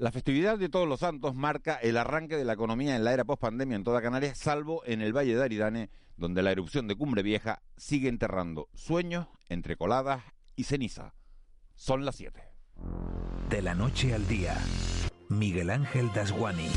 La festividad de Todos los Santos marca el arranque de la economía en la era post-pandemia en toda Canarias, salvo en el Valle de Aridane, donde la erupción de Cumbre Vieja sigue enterrando sueños entre coladas y ceniza. Son las 7. De la noche al día, Miguel Ángel Dasguani.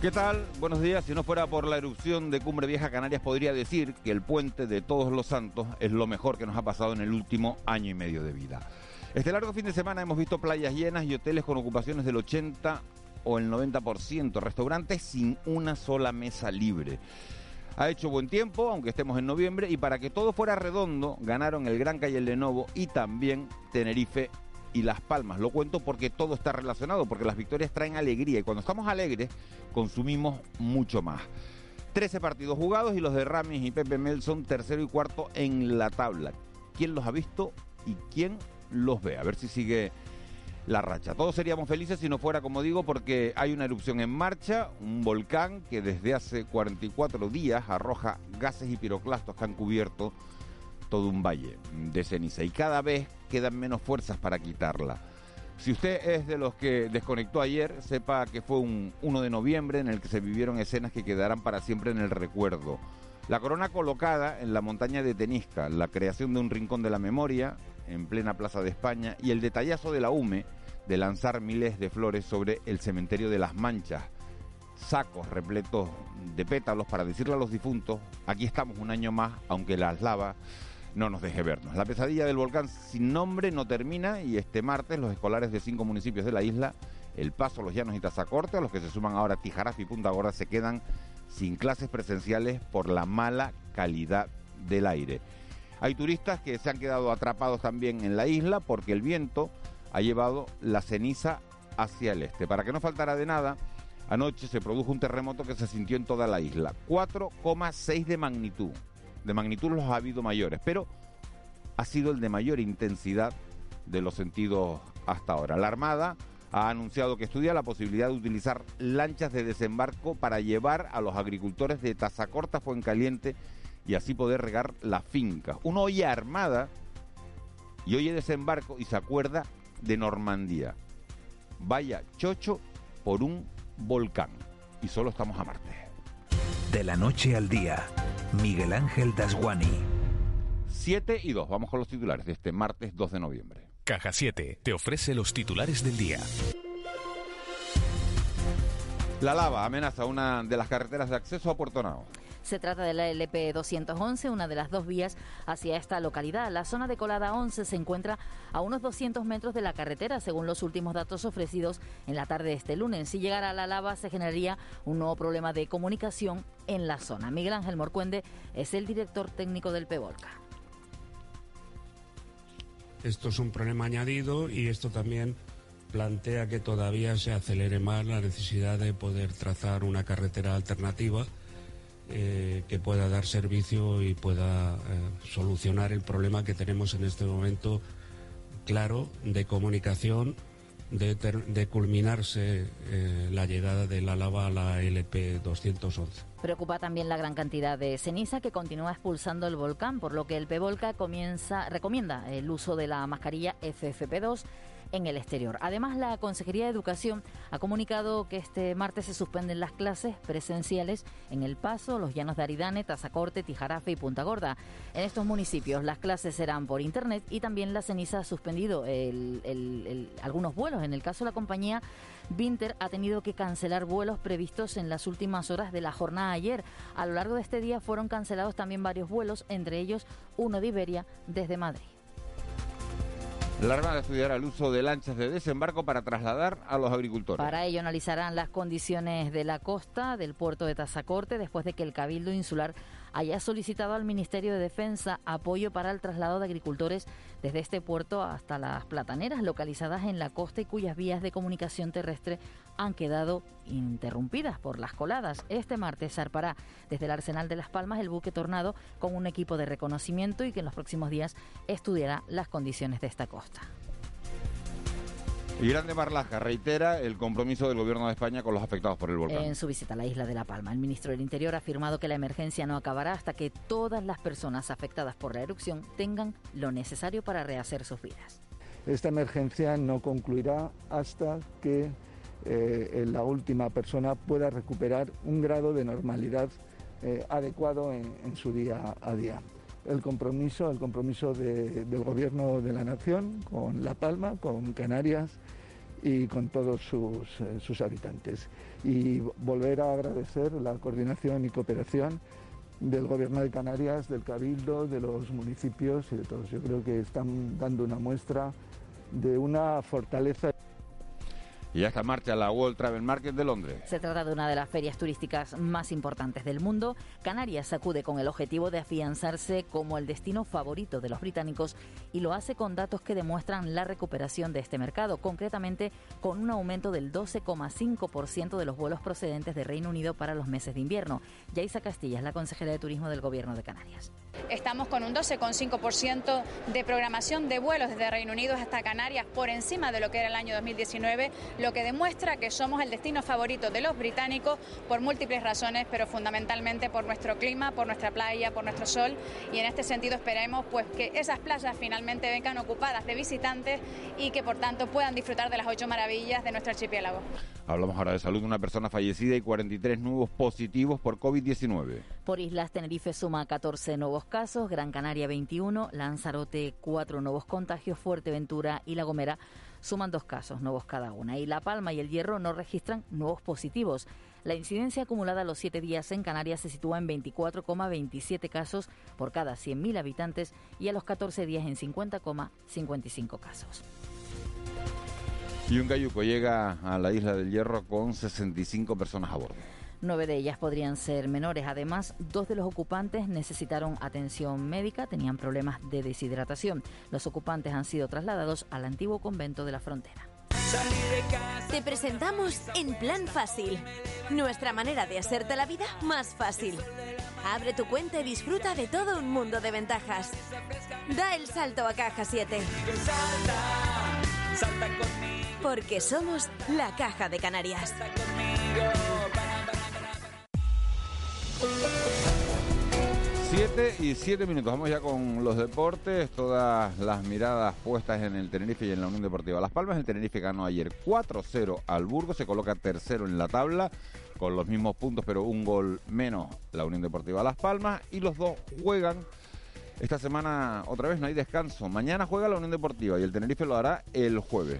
¿Qué tal? Buenos días. Si no fuera por la erupción de Cumbre Vieja Canarias, podría decir que el puente de Todos los Santos es lo mejor que nos ha pasado en el último año y medio de vida. Este largo fin de semana hemos visto playas llenas y hoteles con ocupaciones del 80 o el 90%, restaurantes sin una sola mesa libre. Ha hecho buen tiempo, aunque estemos en noviembre, y para que todo fuera redondo, ganaron el Gran Calle Lenovo y también Tenerife y Las Palmas. Lo cuento porque todo está relacionado, porque las victorias traen alegría y cuando estamos alegres consumimos mucho más. 13 partidos jugados y los de Ramis y Pepe Mel son tercero y cuarto en la tabla. ¿Quién los ha visto y quién los ve? A ver si sigue la racha. Todos seríamos felices si no fuera, como digo, porque hay una erupción en marcha, un volcán que desde hace 44 días arroja gases y piroclastos que han cubierto todo un valle de ceniza y cada vez quedan menos fuerzas para quitarla. Si usted es de los que desconectó ayer, sepa que fue un 1 de noviembre en el que se vivieron escenas que quedarán para siempre en el recuerdo. La corona colocada en la montaña de Tenisca, la creación de un rincón de la memoria en plena Plaza de España y el detallazo de la UME de lanzar miles de flores sobre el cementerio de las Manchas, sacos repletos de pétalos para decirle a los difuntos, aquí estamos un año más, aunque las lavas no nos deje vernos. La pesadilla del volcán sin nombre no termina y este martes los escolares de cinco municipios de la isla, El Paso, Los Llanos y Tazacorte, a los que se suman ahora Tijaraf y Punta Gorda, se quedan sin clases presenciales por la mala calidad del aire. Hay turistas que se han quedado atrapados también en la isla porque el viento ha llevado la ceniza hacia el este. Para que no faltara de nada, anoche se produjo un terremoto que se sintió en toda la isla, 4,6 de magnitud de magnitud los ha habido mayores, pero ha sido el de mayor intensidad de los sentidos hasta ahora. La Armada ha anunciado que estudia la posibilidad de utilizar lanchas de desembarco para llevar a los agricultores de Tazacorta, Fuencaliente y así poder regar la finca. Uno oye Armada y oye desembarco y se acuerda de Normandía. Vaya chocho por un volcán. Y solo estamos a Marte. De la noche al día Miguel Ángel Dasguani. 7 y 2. Vamos con los titulares de este martes 2 de noviembre. Caja 7 te ofrece los titulares del día. La lava amenaza una de las carreteras de acceso a Puerto Nao. Se trata de la LP 211, una de las dos vías hacia esta localidad. La zona de Colada 11 se encuentra a unos 200 metros de la carretera, según los últimos datos ofrecidos en la tarde de este lunes. Si llegara la lava, se generaría un nuevo problema de comunicación en la zona. Miguel Ángel Morcuende es el director técnico del PEVOLCA. Esto es un problema añadido y esto también plantea que todavía se acelere más la necesidad de poder trazar una carretera alternativa eh, que pueda dar servicio y pueda eh, solucionar el problema que tenemos en este momento claro de comunicación, de, culminarse eh, la llegada de la lava a la LP 211. Preocupa también la gran cantidad de ceniza que continúa expulsando el volcán, por lo que el PEVOLCA comienza, recomienda el uso de la mascarilla FFP2 en el exterior. Además, la Consejería de Educación ha comunicado que este martes se suspenden las clases presenciales en El Paso, Los Llanos de Aridane, Tazacorte, Tijarafe y Punta Gorda. En estos municipios las clases serán por Internet y también la ceniza ha suspendido algunos vuelos. En el caso de la compañía Vinter ha tenido que cancelar vuelos previstos en las últimas horas de la jornada ayer. A lo largo de este día fueron cancelados también varios vuelos, entre ellos uno de Iberia desde Madrid. La Armada estudiará el uso de lanchas de desembarco para trasladar a los agricultores. Para ello analizarán las condiciones de la costa del puerto de Tazacorte después de que el Cabildo Insular haya solicitado al Ministerio de Defensa apoyo para el traslado de agricultores desde este puerto hasta las plataneras localizadas en la costa y cuyas vías de comunicación terrestre han quedado interrumpidas por las coladas. Este martes zarpará desde el Arsenal de Las Palmas el buque Tornado con un equipo de reconocimiento y que en los próximos días estudiará las condiciones de esta costa. Y Grande Marlaska reitera el compromiso del Gobierno de España con los afectados por el volcán. En su visita a la isla de La Palma, el ministro del Interior ha afirmado que la emergencia no acabará hasta que todas las personas afectadas por la erupción tengan lo necesario para rehacer sus vidas. Esta emergencia no concluirá hasta que eh, la última persona pueda recuperar un grado de normalidad eh, adecuado en, su día a día. El compromiso, el compromiso del Gobierno de la Nación con La Palma, con Canarias y con todos sus, eh, sus habitantes. Y volver a agradecer la coordinación y cooperación del Gobierno de Canarias, del Cabildo, de los municipios y de todos. Yo creo que están dando una muestra de una fortaleza. Y ya está en marcha la World Travel Market de Londres. Se trata de una de las ferias turísticas más importantes del mundo. Canarias acude con el objetivo de afianzarse como el destino favorito de los británicos y lo hace con datos que demuestran la recuperación de este mercado, concretamente con un aumento del 12,5% de los vuelos procedentes de Reino Unido para los meses de invierno. Yaisa Castilla es la consejera de Turismo del Gobierno de Canarias. Estamos con un 12,5% de programación de vuelos desde Reino Unido hasta Canarias por encima de lo que era el año 2019, lo que demuestra que somos el destino favorito de los británicos por múltiples razones, pero fundamentalmente por nuestro clima, por nuestra playa, por nuestro sol y en este sentido esperemos pues que esas playas finalmente vengan ocupadas de visitantes y que por tanto puedan disfrutar de las ocho maravillas de nuestro archipiélago. Hablamos ahora de salud, una persona fallecida y 43 nuevos positivos por COVID-19. Por islas, Tenerife suma 14 nuevos casos, Gran Canaria 21, Lanzarote 4 nuevos contagios, Fuerteventura y La Gomera suman dos casos nuevos cada una y La Palma y El Hierro no registran nuevos positivos. La incidencia acumulada a los siete días en Canarias se sitúa en 24,27 casos por cada 100.000 habitantes y a los 14 días en 50,55 casos. Y un cayuco llega a la isla del Hierro con 65 personas a bordo. Nueve de ellas podrían ser menores. Además, dos de los ocupantes necesitaron atención médica, tenían problemas de deshidratación. Los ocupantes han sido trasladados al antiguo convento de la frontera. Te presentamos En Plan Fácil, nuestra manera de hacerte la vida más fácil. Abre tu cuenta y disfruta de todo un mundo de ventajas. Da el salto a Caja 7. Porque somos la Caja de Canarias. 7 y 7 minutos. Vamos ya con los deportes. Todas las miradas puestas en el Tenerife y en la Unión Deportiva Las Palmas. El Tenerife ganó ayer 4-0 al Burgos. Se coloca tercero en la tabla con los mismos puntos, pero un gol menos la Unión Deportiva Las Palmas. Y los dos juegan. Esta semana otra vez no hay descanso. Mañana juega la Unión Deportiva y el Tenerife lo hará el jueves.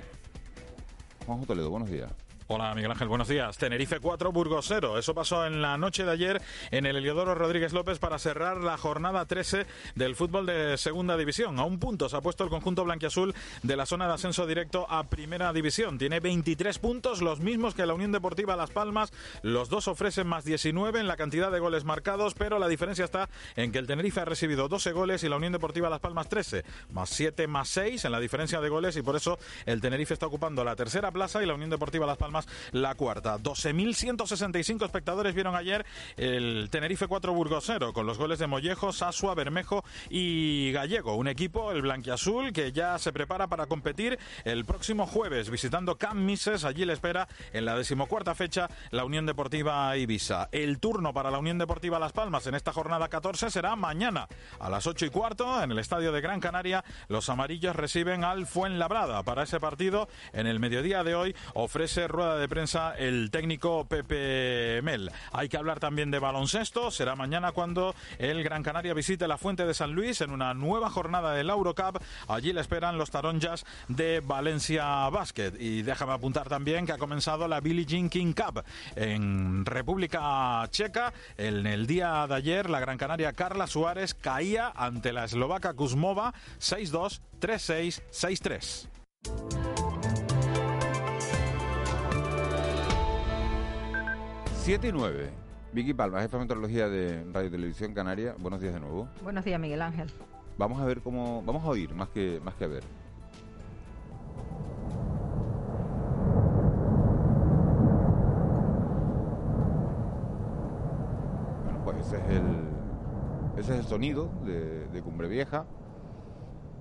Juanjo Toledo, buenos días. Hola Miguel Ángel, buenos días. Tenerife 4, Burgos 0. Eso pasó en la noche de ayer en el Heliodoro Rodríguez López para cerrar la jornada 13 del fútbol de segunda división. A un punto se ha puesto el conjunto blanquiazul de la zona de ascenso directo a primera división. Tiene 23 puntos, los mismos que la Unión Deportiva Las Palmas. Los dos ofrecen más 19 en la cantidad de goles marcados, pero la diferencia está en que el Tenerife ha recibido 12 goles y la Unión Deportiva Las Palmas 13. Más 7 más 6 en la diferencia de goles y por eso el Tenerife está ocupando la tercera plaza y la Unión Deportiva Las Palmas la cuarta. 12.165 espectadores vieron ayer el Tenerife 4 Burgos 0 con los goles de Mollejo, Sasua, Bermejo y Gallego. Un equipo, el blanquiazul, que ya se prepara para competir el próximo jueves visitando Camp Mises. Allí le espera en la decimocuarta fecha la Unión Deportiva Ibiza. El turno para la Unión Deportiva Las Palmas en esta jornada 14 será mañana a las 8 y cuarto en el estadio de Gran Canaria. Los amarillos reciben al Fuenlabrada. Para ese partido, en el mediodía de hoy, ofrece rueda de prensa el técnico Pepe Mel. Hay que hablar también de baloncesto. Será mañana cuando el Gran Canaria visite la Fuente de San Luis en una nueva jornada del Eurocup. Allí le esperan los taronjas de Valencia Basket. Y déjame apuntar también que ha comenzado la Billie Jean King Cup en República Checa. En el día de ayer, la Gran Canaria Carla Suárez caía ante la eslovaca Kuzmova 6-2, 3-6, 6-3. 7 y 9. Vicky Palma, jefa de meteorología de Radio Televisión Canaria. Buenos días de nuevo. Buenos días, Miguel Ángel. Vamos a ver cómo. Vamos a oír más que, más que a ver. Bueno, pues ese es el. Ese es el sonido de, de Cumbre Vieja.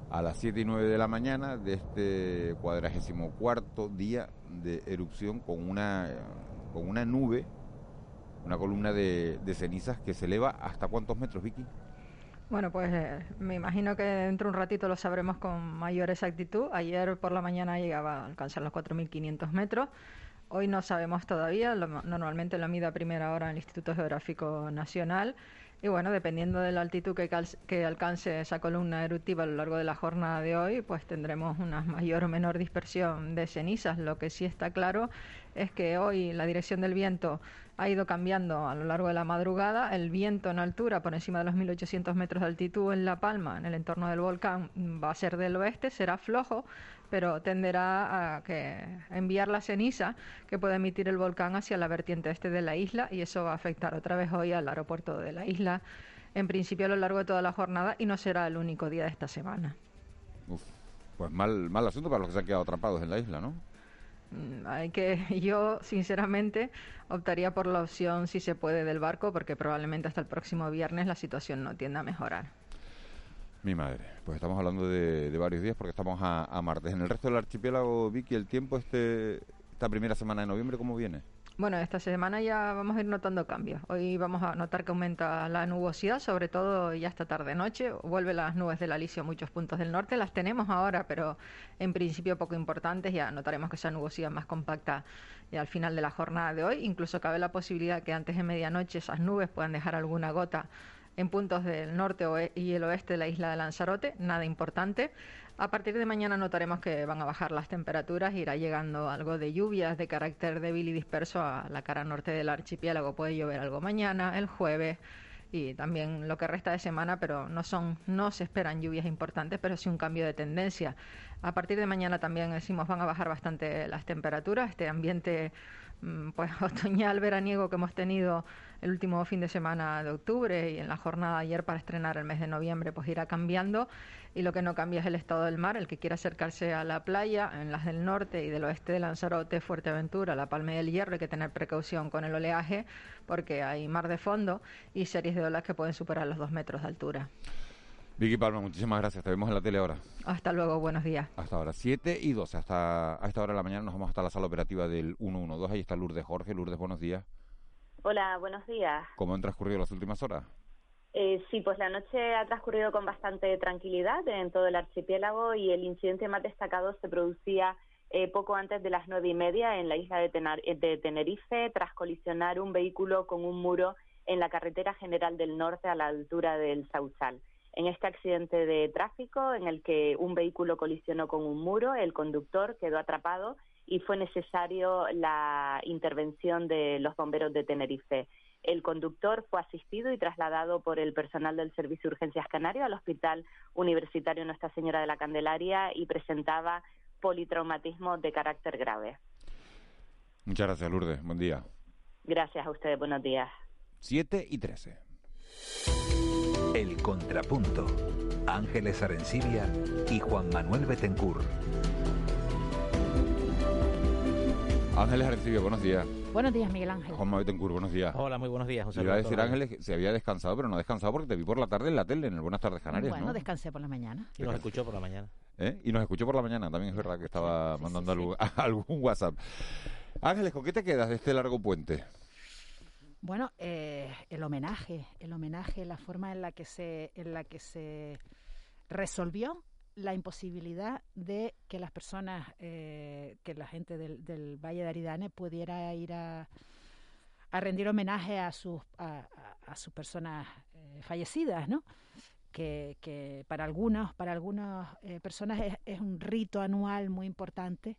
a las 7 y 9 de la mañana de este cuadragésimo cuarto día de erupción con una, con una nube, una columna de, de cenizas que se eleva hasta cuántos metros, Vicky? Bueno, pues eh, me imagino que dentro de un ratito lo sabremos con mayor exactitud. Ayer por la mañana llegaba a alcanzar los 4.500 metros. Hoy no sabemos todavía, normalmente lo mide a primera hora en el Instituto Geográfico Nacional. Y bueno, dependiendo de la altitud que, que, alcance esa columna eruptiva a lo largo de la jornada de hoy, pues tendremos una mayor o menor dispersión de cenizas. Lo que sí está claro es que hoy la dirección del viento ha ido cambiando a lo largo de la madrugada. El viento en altura, por encima de los 1800 metros de altitud en La Palma, en el entorno del volcán, va a ser del oeste, será flojo, pero tenderá a, que, enviar la ceniza que puede emitir el volcán hacia la vertiente este de la isla y eso va a afectar otra vez hoy al aeropuerto de la isla, en principio a lo largo de toda la jornada y no será el único día de esta semana. pues mal, mal asunto para los que se han quedado atrapados en la isla, ¿no? Mm, hay que yo sinceramente optaría por la opción si se puede del barco porque probablemente hasta el próximo viernes la situación no tienda a mejorar. Mi madre, pues estamos hablando de, varios días porque estamos a, martes. En el resto del archipiélago, Vicky, el tiempo este esta primera semana de noviembre, ¿cómo viene? Bueno, esta semana ya vamos a ir notando cambios. Hoy vamos a notar que aumenta la nubosidad, sobre todo ya esta tarde-noche. Vuelve las nubes del alisio a muchos puntos del norte. Las tenemos ahora, pero en principio poco importantes. Ya notaremos que esa nubosidad más compacta al final de la jornada de hoy. Incluso cabe la posibilidad que antes de medianoche esas nubes puedan dejar alguna gota en puntos del norte y el oeste de la isla de Lanzarote. Nada importante. A partir de mañana notaremos que van a bajar las temperaturas, irá llegando algo de lluvias de carácter débil y disperso a la cara norte del archipiélago. Puede llover algo mañana, el jueves y también lo que resta de semana, pero no no se esperan lluvias importantes, pero sí un cambio de tendencia. A partir de mañana también decimos van a bajar bastante las temperaturas, este ambiente pues otoñal veraniego que hemos tenido el último fin de semana de octubre y en la jornada ayer para estrenar el mes de noviembre pues irá cambiando y lo que no cambia es el estado del mar. El que quiera acercarse a la playa, en las del norte y del oeste de Lanzarote, Fuerteventura, La Palma del Hierro, hay que tener precaución con el oleaje porque hay mar de fondo y series de olas que pueden superar los dos metros de altura. Vicky Palma, muchísimas gracias. Te vemos en la tele ahora. Hasta luego, buenos días. Hasta ahora, 7 y 12. Hasta a esta hora de la mañana nos vamos hasta la sala operativa del 112. Ahí está Lourdes Jorge. Lourdes, buenos días. Hola, buenos días. ¿Cómo han transcurrido las últimas horas? Eh, sí, pues la noche ha transcurrido con bastante tranquilidad en todo el archipiélago y el incidente más destacado se producía eh, poco antes de las nueve y media en la isla de, de Tenerife tras colisionar un vehículo con un muro en la carretera general del norte a la altura del Sausal. En este accidente de tráfico en el que un vehículo colisionó con un muro, el conductor quedó atrapado y fue necesario la intervención de los bomberos de Tenerife. El conductor fue asistido y trasladado por el personal del Servicio de Urgencias Canario al Hospital Universitario Nuestra Señora de la Candelaria y presentaba politraumatismo de carácter grave. Muchas gracias, Lourdes. Buen día. Gracias a ustedes. Buenos días. 7 y 13. El Contrapunto. Ángeles Arencibia y Juan Manuel Betencur. Ángeles Arencibia, buenos días. Buenos días, Miguel Ángel. Juan Betancourt, buenos días. Hola, muy buenos días, José. Iba a decir, Ángeles, que se había descansado, pero no ha descansado porque te vi por la tarde en la tele, en el Buenas Tardes Canarias, Bueno, descansé por la mañana. Y nos escuchó por la mañana. ¿Eh? Y nos escuchó por la mañana, también es verdad que estaba mandando algún, WhatsApp. Ángeles, ¿con qué te quedas de este largo puente? Bueno, eh, el homenaje, el homenaje, la forma en la que se, en la que se resolvió la imposibilidad de que las personas, eh, que la gente del, Valle de Aridane pudiera ir a, a rendir homenaje a sus, a, sus personas eh, fallecidas, ¿no? Que, que, para algunos, para algunas eh, personas es, un rito anual muy importante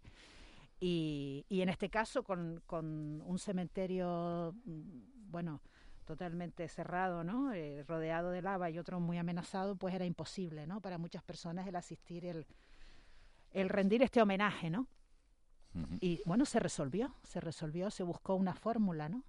y, y en este caso con, con un cementerio, mm, bueno, totalmente cerrado, ¿no? Eh, rodeado de lava y otro muy amenazado, pues era imposible, ¿no? Para muchas personas el asistir, el, el rendir este homenaje, ¿no? Y bueno, se resolvió, se resolvió, se buscó una fórmula, ¿no?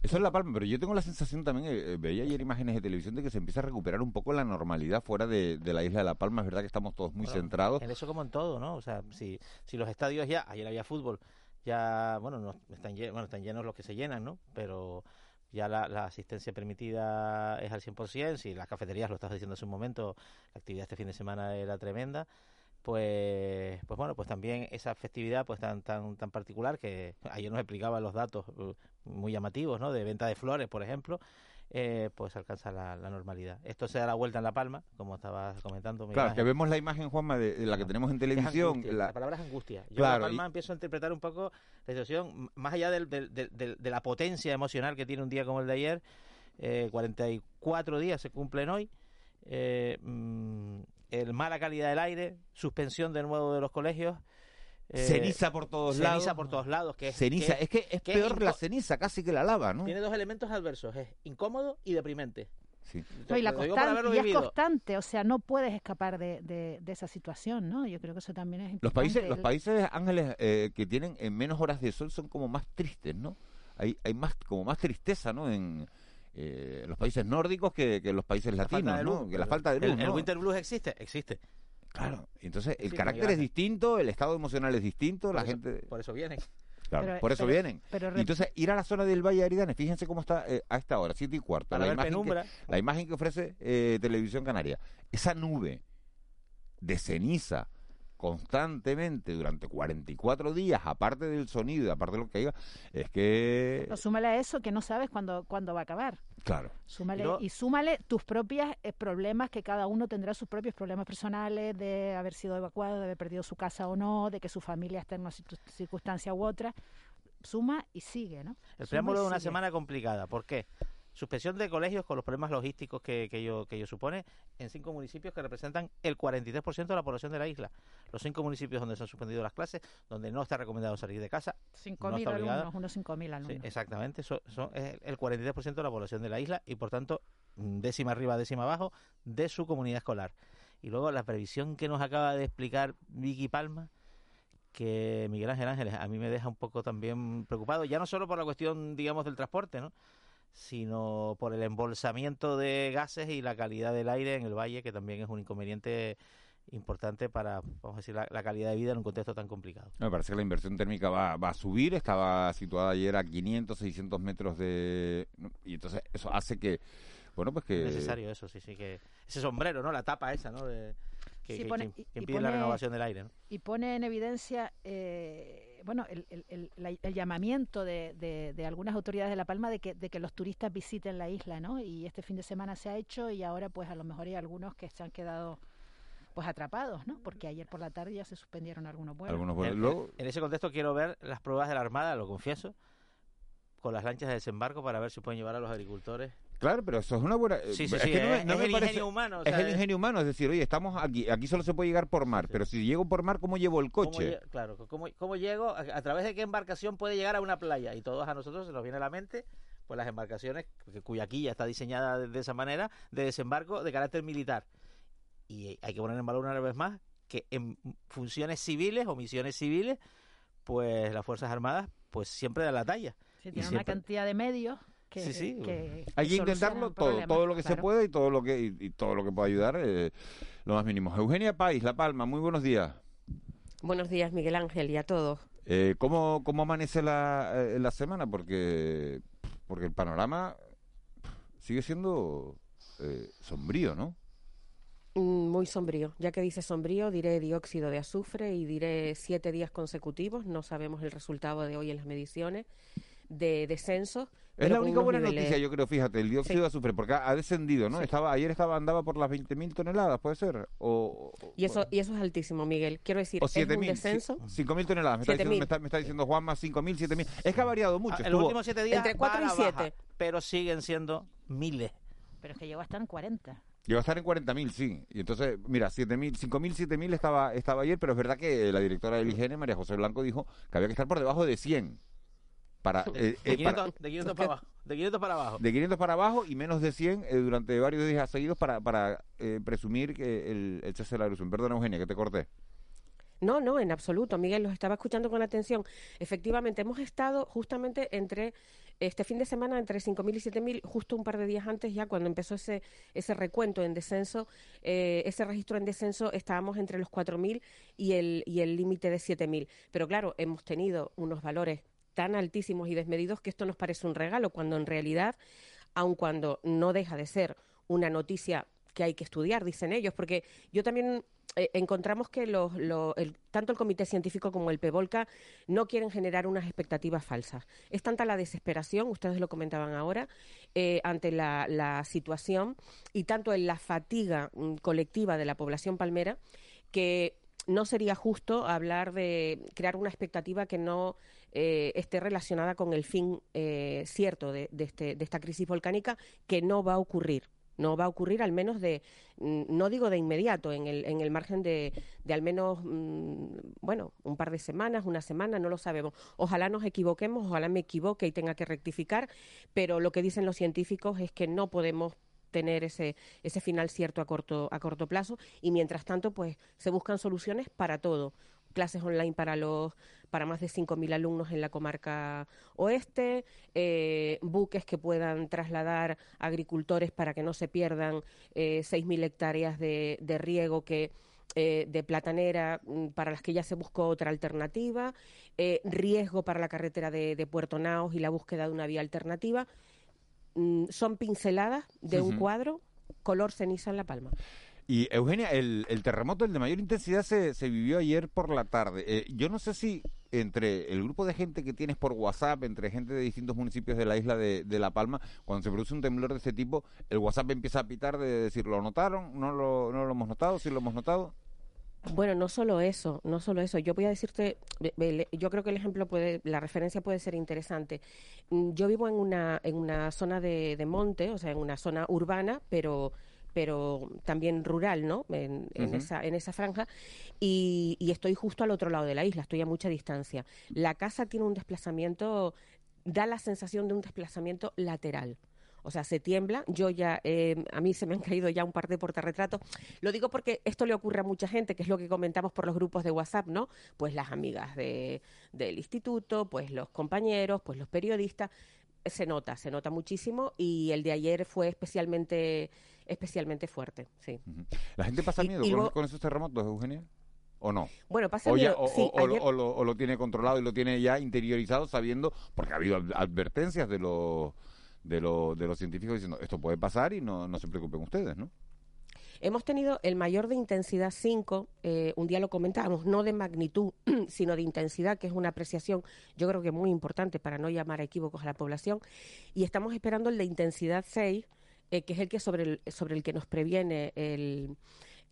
Eso es La Palma, pero yo tengo la sensación también, eh, eh, veía ayer imágenes de televisión de que se empieza a recuperar un poco la normalidad fuera de, la isla de La Palma. Es verdad que estamos todos muy centrados. En eso como en todo, ¿no? O sea, si, si los estadios ya, ayer había fútbol, ya, bueno, no, están, bueno, están llenos los que se llenan, ¿no? Pero ya la, la asistencia permitida es al 100%, si las cafeterías, lo estás diciendo hace un momento, la actividad este fin de semana era tremenda, pues pues bueno, pues también esa festividad pues tan tan tan particular que ayer nos explicaba los datos uh, muy llamativos, ¿no? De venta de flores, por ejemplo, eh, pues alcanza la, la normalidad. Esto se da la vuelta en La Palma, como estabas comentando. Claro, que vemos la imagen, Juanma, de, de la que tenemos en televisión. angustia, la- la palabra es angustia. Yo Claro, en La Palma y- empiezo a interpretar un poco la situación, más allá del- del- del- del- de la potencia emocional que tiene un día como el de ayer, eh, 44 días se cumplen hoy, eh, mm, el mala calidad del aire, suspensión de nuevo de los colegios. eh, Ceniza por todos ceniza lados. por todos lados. Que es, ceniza, que es que es que peor la inco- ceniza casi que la lava, ¿no? Tiene dos elementos adversos, es incómodo y deprimente. Sí. No, y la Lo digo por constan- haberlo y es constante, o sea, no puedes escapar de, de- de esa situación, ¿no? Yo creo que eso también es Los importante. países, los países ángeles eh, que tienen eh, menos horas de sol son como más tristes, ¿no? Hay, hay más como más tristeza, ¿no? En eh, los países nórdicos que, los países La latinos, ¿no? Que la el- falta de luz, el, el ¿no? Winter Blues existe, existe. Claro. Entonces el Sí, carácter es distinto, el estado emocional es distinto, la eso- gente. Por eso vienen. Claro, Pero- por eso pero- vienen. pero entonces ir a la zona del Valle de Aridane, fíjense cómo está eh, a esta hora, siete y cuarto. Para la ver imagen que- penumbra. la imagen que ofrece eh, Televisión Canaria, esa nube de ceniza constantemente durante 44 días, aparte del sonido y aparte de lo que haya, es que, Pero súmale a eso que no sabes cuándo, cuándo va a acabar. claro, Súmale, Y súmale tus propios problemas, que cada uno tendrá sus propios problemas personales de haber sido evacuado, de haber perdido su casa o no, de que su familia está en una circunstancia u otra. Suma y sigue, ¿no? El preámbulo de una sigue. semana complicada. ¿Por qué? Suspensión de colegios con los problemas logísticos que, que, ello, que ello supone en cinco municipios que representan el 43% de la población de la isla. Los cinco municipios donde se han suspendido las clases, donde no está recomendado salir de casa. 5.000 está obligada. alumnos, unos 5.000 Sí, alumnos. exactamente, son, son es el 43% de la población de la isla y por tanto décima arriba, décima abajo de su comunidad escolar. Y luego la previsión que nos acaba de explicar Vicky Palma, que Miguel Ángel Ángeles a mí me deja un poco también preocupado, ya no solo por la cuestión, digamos, del transporte, ¿no? Sino por el embolsamiento de gases y la calidad del aire en el valle, que también es un inconveniente importante para, vamos a decir, la, la calidad de vida en un contexto tan complicado. me parece que la inversión térmica va, va a subir, estaba situada ayer a 500, 600 metros de... Y entonces eso hace que, bueno, pues que... Es necesario eso, sí, sí, que ese sombrero, ¿no? La tapa esa, ¿no? De- que, Sí, que- pone- que- y- que y impide la pone- renovación del aire, ¿no? y pone en evidencia eh, bueno el, el- el- la- el llamamiento de, de- de algunas autoridades de La Palma de que, de que los turistas visiten la isla, ¿no? Y este fin de semana se ha hecho y ahora pues a lo mejor hay algunos que se han quedado pues atrapados, ¿no? Porque ayer por la tarde ya se suspendieron algunos vuelos. Algunos vuelos. En, Luego, en ese contexto quiero ver las pruebas de la Armada, lo confieso, con las lanchas de desembarco para ver si pueden llevar a los agricultores. Claro, pero eso es una buena... Sí, sí, es sí, que no me- es- no es me el parece- ingenio humano. o Es el ingenio humano, es decir, oye, estamos aquí, aquí solo se puede llegar por mar, Sí. pero si llego por mar, ¿cómo llevo el ¿cómo coche? lle- claro, ¿cómo, cómo llego? A, través de qué embarcación puede llegar a una playa? Y todos a nosotros se nos viene a la mente pues las embarcaciones, que- cuya quilla está diseñada de, de esa manera, de desembarco de carácter militar. Y hay que poner en valor una vez más que en funciones civiles o misiones civiles, pues las Fuerzas Armadas pues siempre dan la talla. Sí, y tiene una cantidad de medios que, Sí, sí. que- Hay que intentarlo todo, todo lo que se pueda y todo lo que y, y todo lo que pueda ayudar, eh, lo más mínimo. Eugenia País, La Palma, muy buenos días. Buenos días, Miguel Ángel, y a todos. Eh, ¿cómo, ¿Cómo amanece la, eh, la semana? Porque, porque el panorama sigue siendo eh, sombrío, ¿no? Mm, Muy sombrío. Ya que dice sombrío, diré dióxido de azufre y diré siete días consecutivos. No sabemos el resultado de hoy en las mediciones de descenso. Es la única buena niveles- noticia, yo creo, fíjate, el dióxido Sí. de azufre, porque ha, ha descendido, ¿no? Sí. Estaba Ayer estaba andaba por las 20.000 toneladas, ¿puede ser? O, o- Y eso, y eso es altísimo, Miguel. Quiero decir, o es 7.000. un descenso. ci- 5.000 toneladas, me está, diciendo, 7.000. me, está, me está diciendo Juan más 5.000, 7.000. Es que ha variado mucho. Ah, en los últimos siete días Entre va cuatro a y la siete. baja, pero siguen siendo miles. Pero es que llegó hasta en 40. Llegó a estar en 40.000, sí. Y entonces, mira, 7.000, 5.000, 7.000 estaba, estaba ayer, pero es verdad que la directora del IGN, María José Blanco, dijo que había que estar por debajo de 100. Para, eh, De eh, 500, para- de 500 para abajo. De 500 para abajo. de 500 para abajo y menos de 100 eh, durante varios días seguidos para, para eh, presumir que el, el cese de la erupción. Perdona, Eugenia, que te corté. No, no, en absoluto. Miguel, los estaba escuchando con atención. Efectivamente, hemos estado justamente entre este fin de semana entre 5.000 y 7.000, justo un par de días antes ya, cuando empezó ese, ese recuento en descenso, eh, ese registro en descenso, estábamos entre los 4.000 y el y el límite de 7.000. Pero claro, hemos tenido unos valores tan altísimos y desmedidos que esto nos parece un regalo, cuando en realidad, aun cuando no deja de ser una noticia que hay que estudiar, dicen ellos, porque yo también eh, encontramos que los, tanto el Comité Científico como el PEVOLCA no quieren generar unas expectativas falsas. Es tanta la desesperación, ustedes lo comentaban ahora, eh, ante la, la, situación y tanto en la fatiga mm, colectiva de la población palmera que no sería justo hablar de crear una expectativa que no eh, esté relacionada con el fin eh, cierto de, de, este, de esta crisis volcánica, que no va a ocurrir no va a ocurrir al menos de, mm, no digo de inmediato, en el, en el margen de, de al menos, mm, bueno, un par de semanas, una semana, no lo sabemos. Ojalá nos equivoquemos, ojalá me equivoque y tenga que rectificar, pero lo que dicen los científicos es que no podemos tener ese, ese final cierto a corto, a corto plazo y mientras tanto pues se buscan soluciones para todo clases online para los para más de 5.000 alumnos en la comarca oeste, eh, buques que puedan trasladar agricultores para que no se pierdan eh, 6.000 hectáreas de, de riego que eh, de platanera mm, para las que ya se buscó otra alternativa, eh, riesgo para la carretera de, de Puerto Naos y la búsqueda de una vía alternativa. Mm, son pinceladas de un cuadro color ceniza en La Palma. Y Eugenia, el, terremoto, el de mayor intensidad, se, vivió ayer por la tarde. Eh, yo no sé si entre el grupo de gente que tienes por WhatsApp, entre gente de distintos municipios de la isla de, de, La Palma, cuando se produce un temblor de este tipo, el WhatsApp empieza a pitar de decir, ¿lo notaron? ¿No lo, no lo hemos notado? ¿Sí lo hemos notado? Bueno, no solo eso, no solo eso. Yo voy a decirte, yo creo que el ejemplo puede, la referencia puede ser interesante. Mm, yo vivo en una, en una zona de, de monte, o sea, en una zona urbana, pero pero también rural, ¿no? En, uh -huh. esa, en esa franja. Y, y, estoy justo al otro lado de la isla, estoy a mucha distancia. La casa tiene un desplazamiento, da la sensación de un desplazamiento lateral. O sea, se tiembla. Yo ya, eh, a mí se me han caído ya un par de portarretratos. Lo digo porque esto le ocurre a mucha gente, que es lo que comentamos por los grupos de WhatsApp, ¿no? Pues las amigas de, del instituto, pues los compañeros, pues los periodistas. Se nota, se nota muchísimo y el de ayer fue especialmente, especialmente fuerte, sí. Uh -huh. ¿La gente pasa miedo y, con, luego... con, esos terremotos, Eugenia? ¿O no? Bueno, pasa o miedo. Ya, o, sí, o, ayer... o, lo, o, lo, tiene controlado y lo tiene ya interiorizado sabiendo, porque ha habido advertencias de los de, lo, de los científicos diciendo esto puede pasar y no, no se preocupen ustedes, ¿no? Hemos tenido el mayor de intensidad 5, eh, un día lo comentábamos, no de magnitud, sino de intensidad, que es una apreciación yo creo que muy importante para no llamar a equívocos a la población, y estamos esperando el de intensidad 6, eh, que es el que sobre el, sobre el que nos previene el,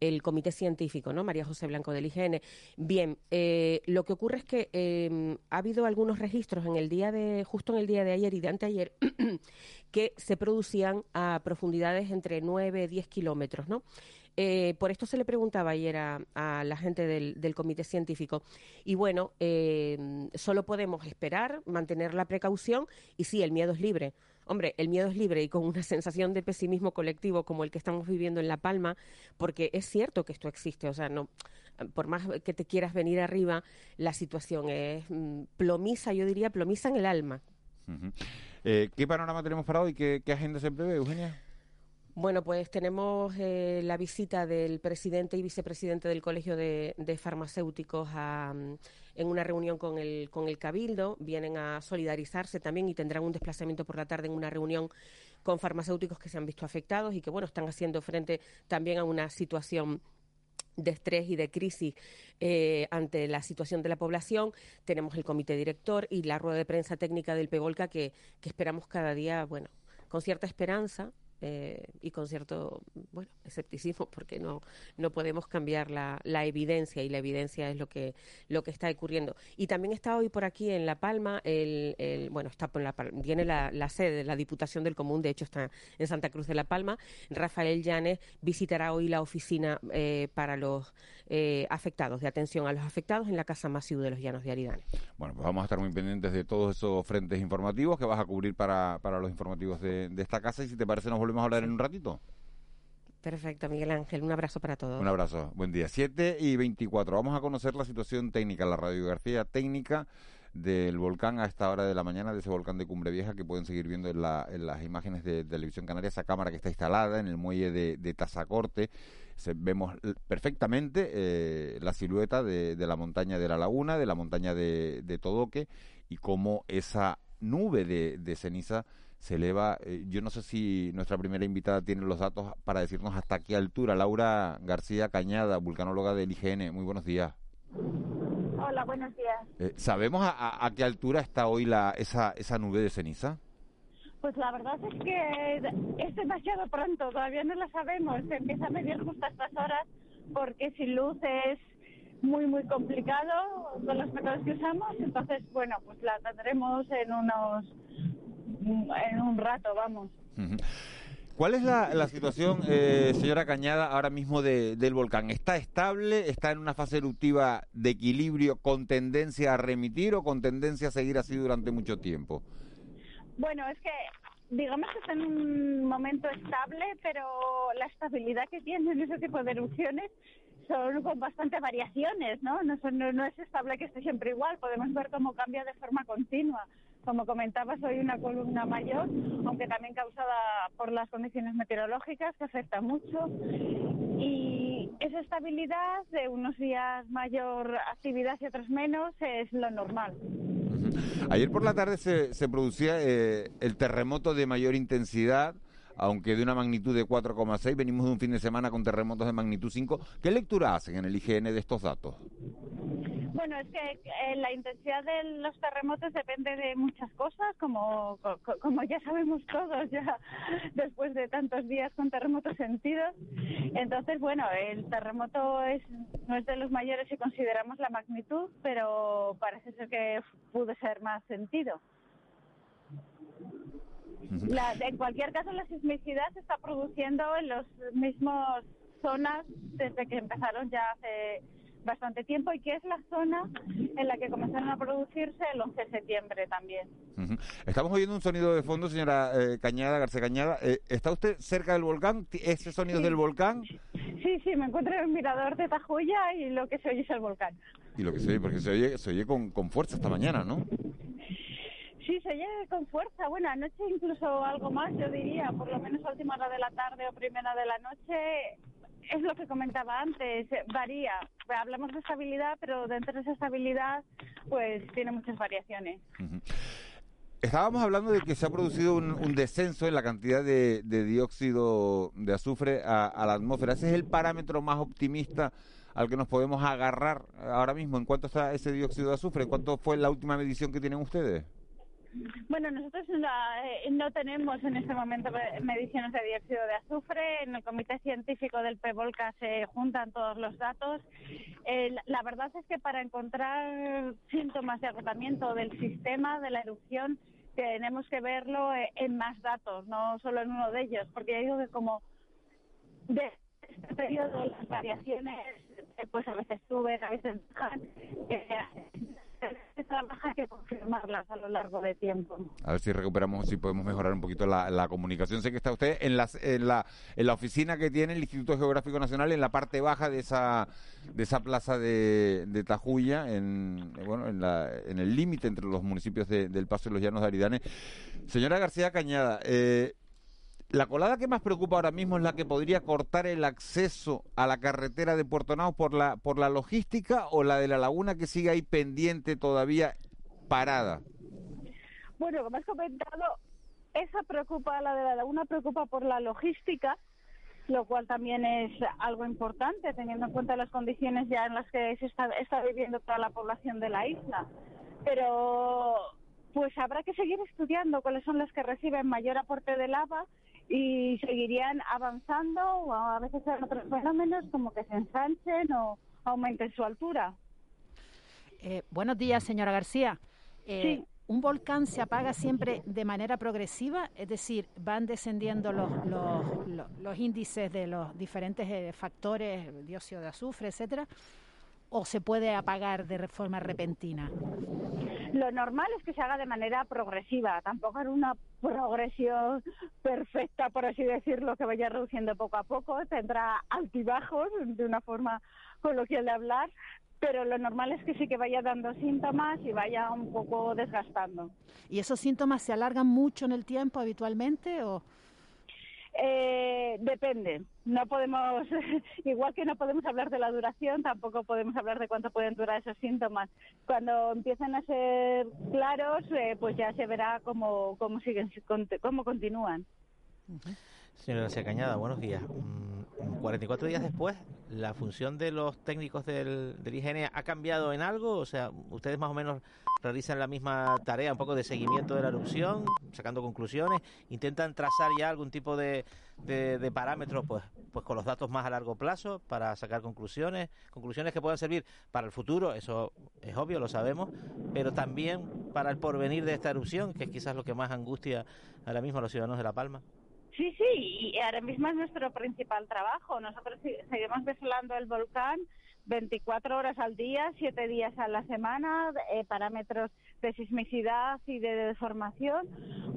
el comité científico, ¿no? María José Blanco del IGN. Bien, eh, lo que ocurre es que eh, ha habido algunos registros en el día de, justo en el día de ayer y de anteayer, que se producían a profundidades entre 9 y 10 kilómetros, ¿no? Eh, por esto se le preguntaba ayer a, a la gente del, del, comité científico. Y bueno, eh, solo podemos esperar, mantener la precaución y sí, el miedo es libre. Hombre, el miedo es libre y con una sensación de pesimismo colectivo como el que estamos viviendo en La Palma, porque es cierto que esto existe, o sea, no por más que te quieras venir arriba, la situación es mm, plomiza, yo diría, plomiza en el alma. Eh, ¿Qué panorama tenemos para hoy? ¿Qué, qué agenda se prevé, Eugenia? Bueno, pues tenemos eh, la visita del presidente y vicepresidente del Colegio de, Farmacéuticos a, en una reunión con el, con el Cabildo. Vienen a solidarizarse también y tendrán un desplazamiento por la tarde en una reunión con farmacéuticos que se han visto afectados y que, bueno, están haciendo frente también a una situación de estrés y de crisis eh, ante la situación de la población. Tenemos el comité director y la rueda de prensa técnica del PEGOLCA que, que esperamos cada día, bueno, con cierta esperanza, eh, y con cierto bueno escepticismo porque no no podemos cambiar la, la, evidencia y la evidencia es lo que lo que está ocurriendo. Y también está hoy por aquí en La Palma el, el bueno está por la la, sede de la Diputación del Común de hecho está en Santa Cruz de La Palma. Rafael Llanes visitará hoy la oficina eh, para los eh, afectados de atención a los afectados en la Casa Masiu de los Llanos de Aridane bueno pues vamos a estar muy pendientes de todos esos frentes informativos que vas a cubrir para, para los informativos de, de esta casa y si te parece nos volvemos a hablar en un ratito. Perfecto, Miguel Ángel. Un abrazo para todos. Un abrazo. Buen día. 7 y 24. Vamos a conocer la situación técnica, la radiografía técnica del volcán a esta hora de la mañana, de ese volcán de Cumbre Vieja que pueden seguir viendo en, las imágenes de, Televisión Canaria, esa cámara que está instalada en el muelle de, de Tazacorte. Se, vemos perfectamente eh, la silueta de, la montaña de la laguna, de la montaña de, Todoque y cómo esa nube de, ceniza se eleva. Eh, yo no sé si nuestra primera invitada tiene los datos para decirnos hasta qué altura. Laura García Cañada, vulcanóloga del IGN. Muy buenos días. Hola, buenos días. Eh, ¿Sabemos a, qué altura está hoy la, esa, esa nube de ceniza? Pues la verdad es que es demasiado pronto, todavía no lo sabemos. Se empieza a medir justo a estas horas porque sin luz es muy, muy complicado con los métodos que usamos. Entonces, bueno, pues la tendremos en unos. en un rato, vamos. ¿Cuál es la, situación, eh, señora Cañada, ahora mismo del volcán? ¿Está estable? ¿Está en una fase eruptiva de equilibrio con tendencia a remitir o con tendencia a seguir así durante mucho tiempo? Bueno, es que digamos que está en un momento estable, pero la estabilidad que tienen ese tipo de erupciones son con bastantes variaciones, ¿no? No, no es estable que esté siempre igual, podemos ver cómo cambia de forma continua. Como comentaba, soy una columna mayor, aunque también causada por las condiciones meteorológicas, que afecta mucho. Y esa estabilidad de unos días mayor actividad y otros menos es lo normal. Ayer por la tarde se, se producía eh, el terremoto de mayor intensidad aunque de una magnitud de 4,6. Venimos de un fin de semana con terremotos de magnitud 5. ¿Qué lectura hacen en el IGN de estos datos? Bueno, es que eh, la intensidad de los terremotos depende de muchas cosas, como, ya sabemos todos, ya después de tantos días con terremotos sentidos. Entonces, bueno, el terremoto es, no es de los mayores si consideramos la magnitud, pero parece ser que pudo ser más sentido. En cualquier caso, la sismicidad se está produciendo en los mismos zonas desde que empezaron ya hace bastante tiempo y que es la zona en la que comenzaron a producirse el 11 de septiembre también. Estamos oyendo un sonido de fondo, señora eh, Cañada, García Cañada. Eh, ¿Está usted cerca del volcán? ¿Ese sonido del volcán? Sí, sí, me encuentro en el mirador de Tajuya y lo que se oye es el volcán. Y lo que se oye, porque se oye, se oye con, con fuerza esta mañana, ¿no? Sí, se oye con fuerza. Bueno, anoche incluso algo más, yo diría, por lo menos a última hora de la tarde o primera de la noche, es lo que comentaba antes, varía. Hablamos de estabilidad, pero dentro de esa estabilidad, pues tiene muchas variaciones. Estábamos hablando de que se ha producido un, descenso en la cantidad de, dióxido de azufre a, la atmósfera. ¿Ese es el parámetro más optimista al que nos podemos agarrar ahora mismo? ¿En cuánto está ese dióxido de azufre? ¿Cuánto fue la última medición que tienen ustedes? Bueno, nosotros eh, no tenemos en este momento mediciones de dióxido de azufre. En el comité científico del PEVOLCA se juntan todos los datos. la verdad es que para encontrar síntomas de agotamiento del sistema, de la erupción, tenemos que verlo eh, en más datos, no solo en uno de ellos, porque ya digo que como de este periodo las variaciones eh, pues a veces suben, a veces bajan que confirmarlas a lo largo de tiempo. A ver si recuperamos, si podemos mejorar un poquito la, comunicación. Sé que está usted en, las, en, la, en la oficina que tiene el Instituto Geográfico Nacional, en la parte baja de esa, de esa plaza de, de Tajuya, en, bueno, en, la, en el límite entre los municipios de, del Paso y los Llanos de Aridane. Señora García Cañada, eh, la colada que más preocupa ahora mismo es la que podría cortar el acceso a la carretera de Puerto Naos por la, por la logística o la de la laguna que sigue ahí pendiente todavía parada. Bueno, como has comentado, esa preocupa, la de la laguna preocupa por la logística, lo cual también es algo importante teniendo en cuenta las condiciones ya en las que se está, está viviendo toda la población de la isla. Pero pues habrá que seguir estudiando cuáles son las que reciben mayor aporte de lava y seguirían avanzando o a veces en otros fenómenos como que se ensanchen o aumenten su altura. Eh, buenos días, señora García. Eh, ¿Un volcán se apaga siempre de manera progresiva? Es decir, ¿van descendiendo los, los, los, índices de los diferentes eh, factores, dióxido de azufre, etcétera? ¿O se puede apagar de forma repentina? Lo normal es que se haga de manera progresiva, tampoco en una progresión perfecta, por así decirlo, que vaya reduciendo poco a poco, tendrá altibajos de una forma coloquial de hablar, pero lo normal es que sí que vaya dando síntomas y vaya un poco desgastando. ¿Y esos síntomas se alargan mucho en el tiempo habitualmente o...? Eh, depende. No podemos, igual que no podemos hablar de la duración, tampoco podemos hablar de cuánto pueden durar esos síntomas. Cuando empiezan a ser claros, eh, pues ya se verá cómo, cómo siguen, cómo continúan. Señora García buenos días. 44 mm, días después, ¿la función de los técnicos del, del IGN ha cambiado en algo? O sea, ustedes más o menos realizan la misma tarea, un poco de seguimiento de la erupción, sacando conclusiones, intentan trazar ya algún tipo de, de, parámetros, pues, pues con los datos más a largo plazo para sacar conclusiones, conclusiones que puedan servir para el futuro, eso es obvio, lo sabemos, pero también para el porvenir de esta erupción, que es quizás lo que más angustia ahora mismo a los ciudadanos de La Palma. Sí, sí, y ahora mismo es nuestro principal trabajo. Nosotros seguimos vigilando el volcán 24 horas al día, 7 días a la semana, eh, parámetros de sismicidad y de deformación,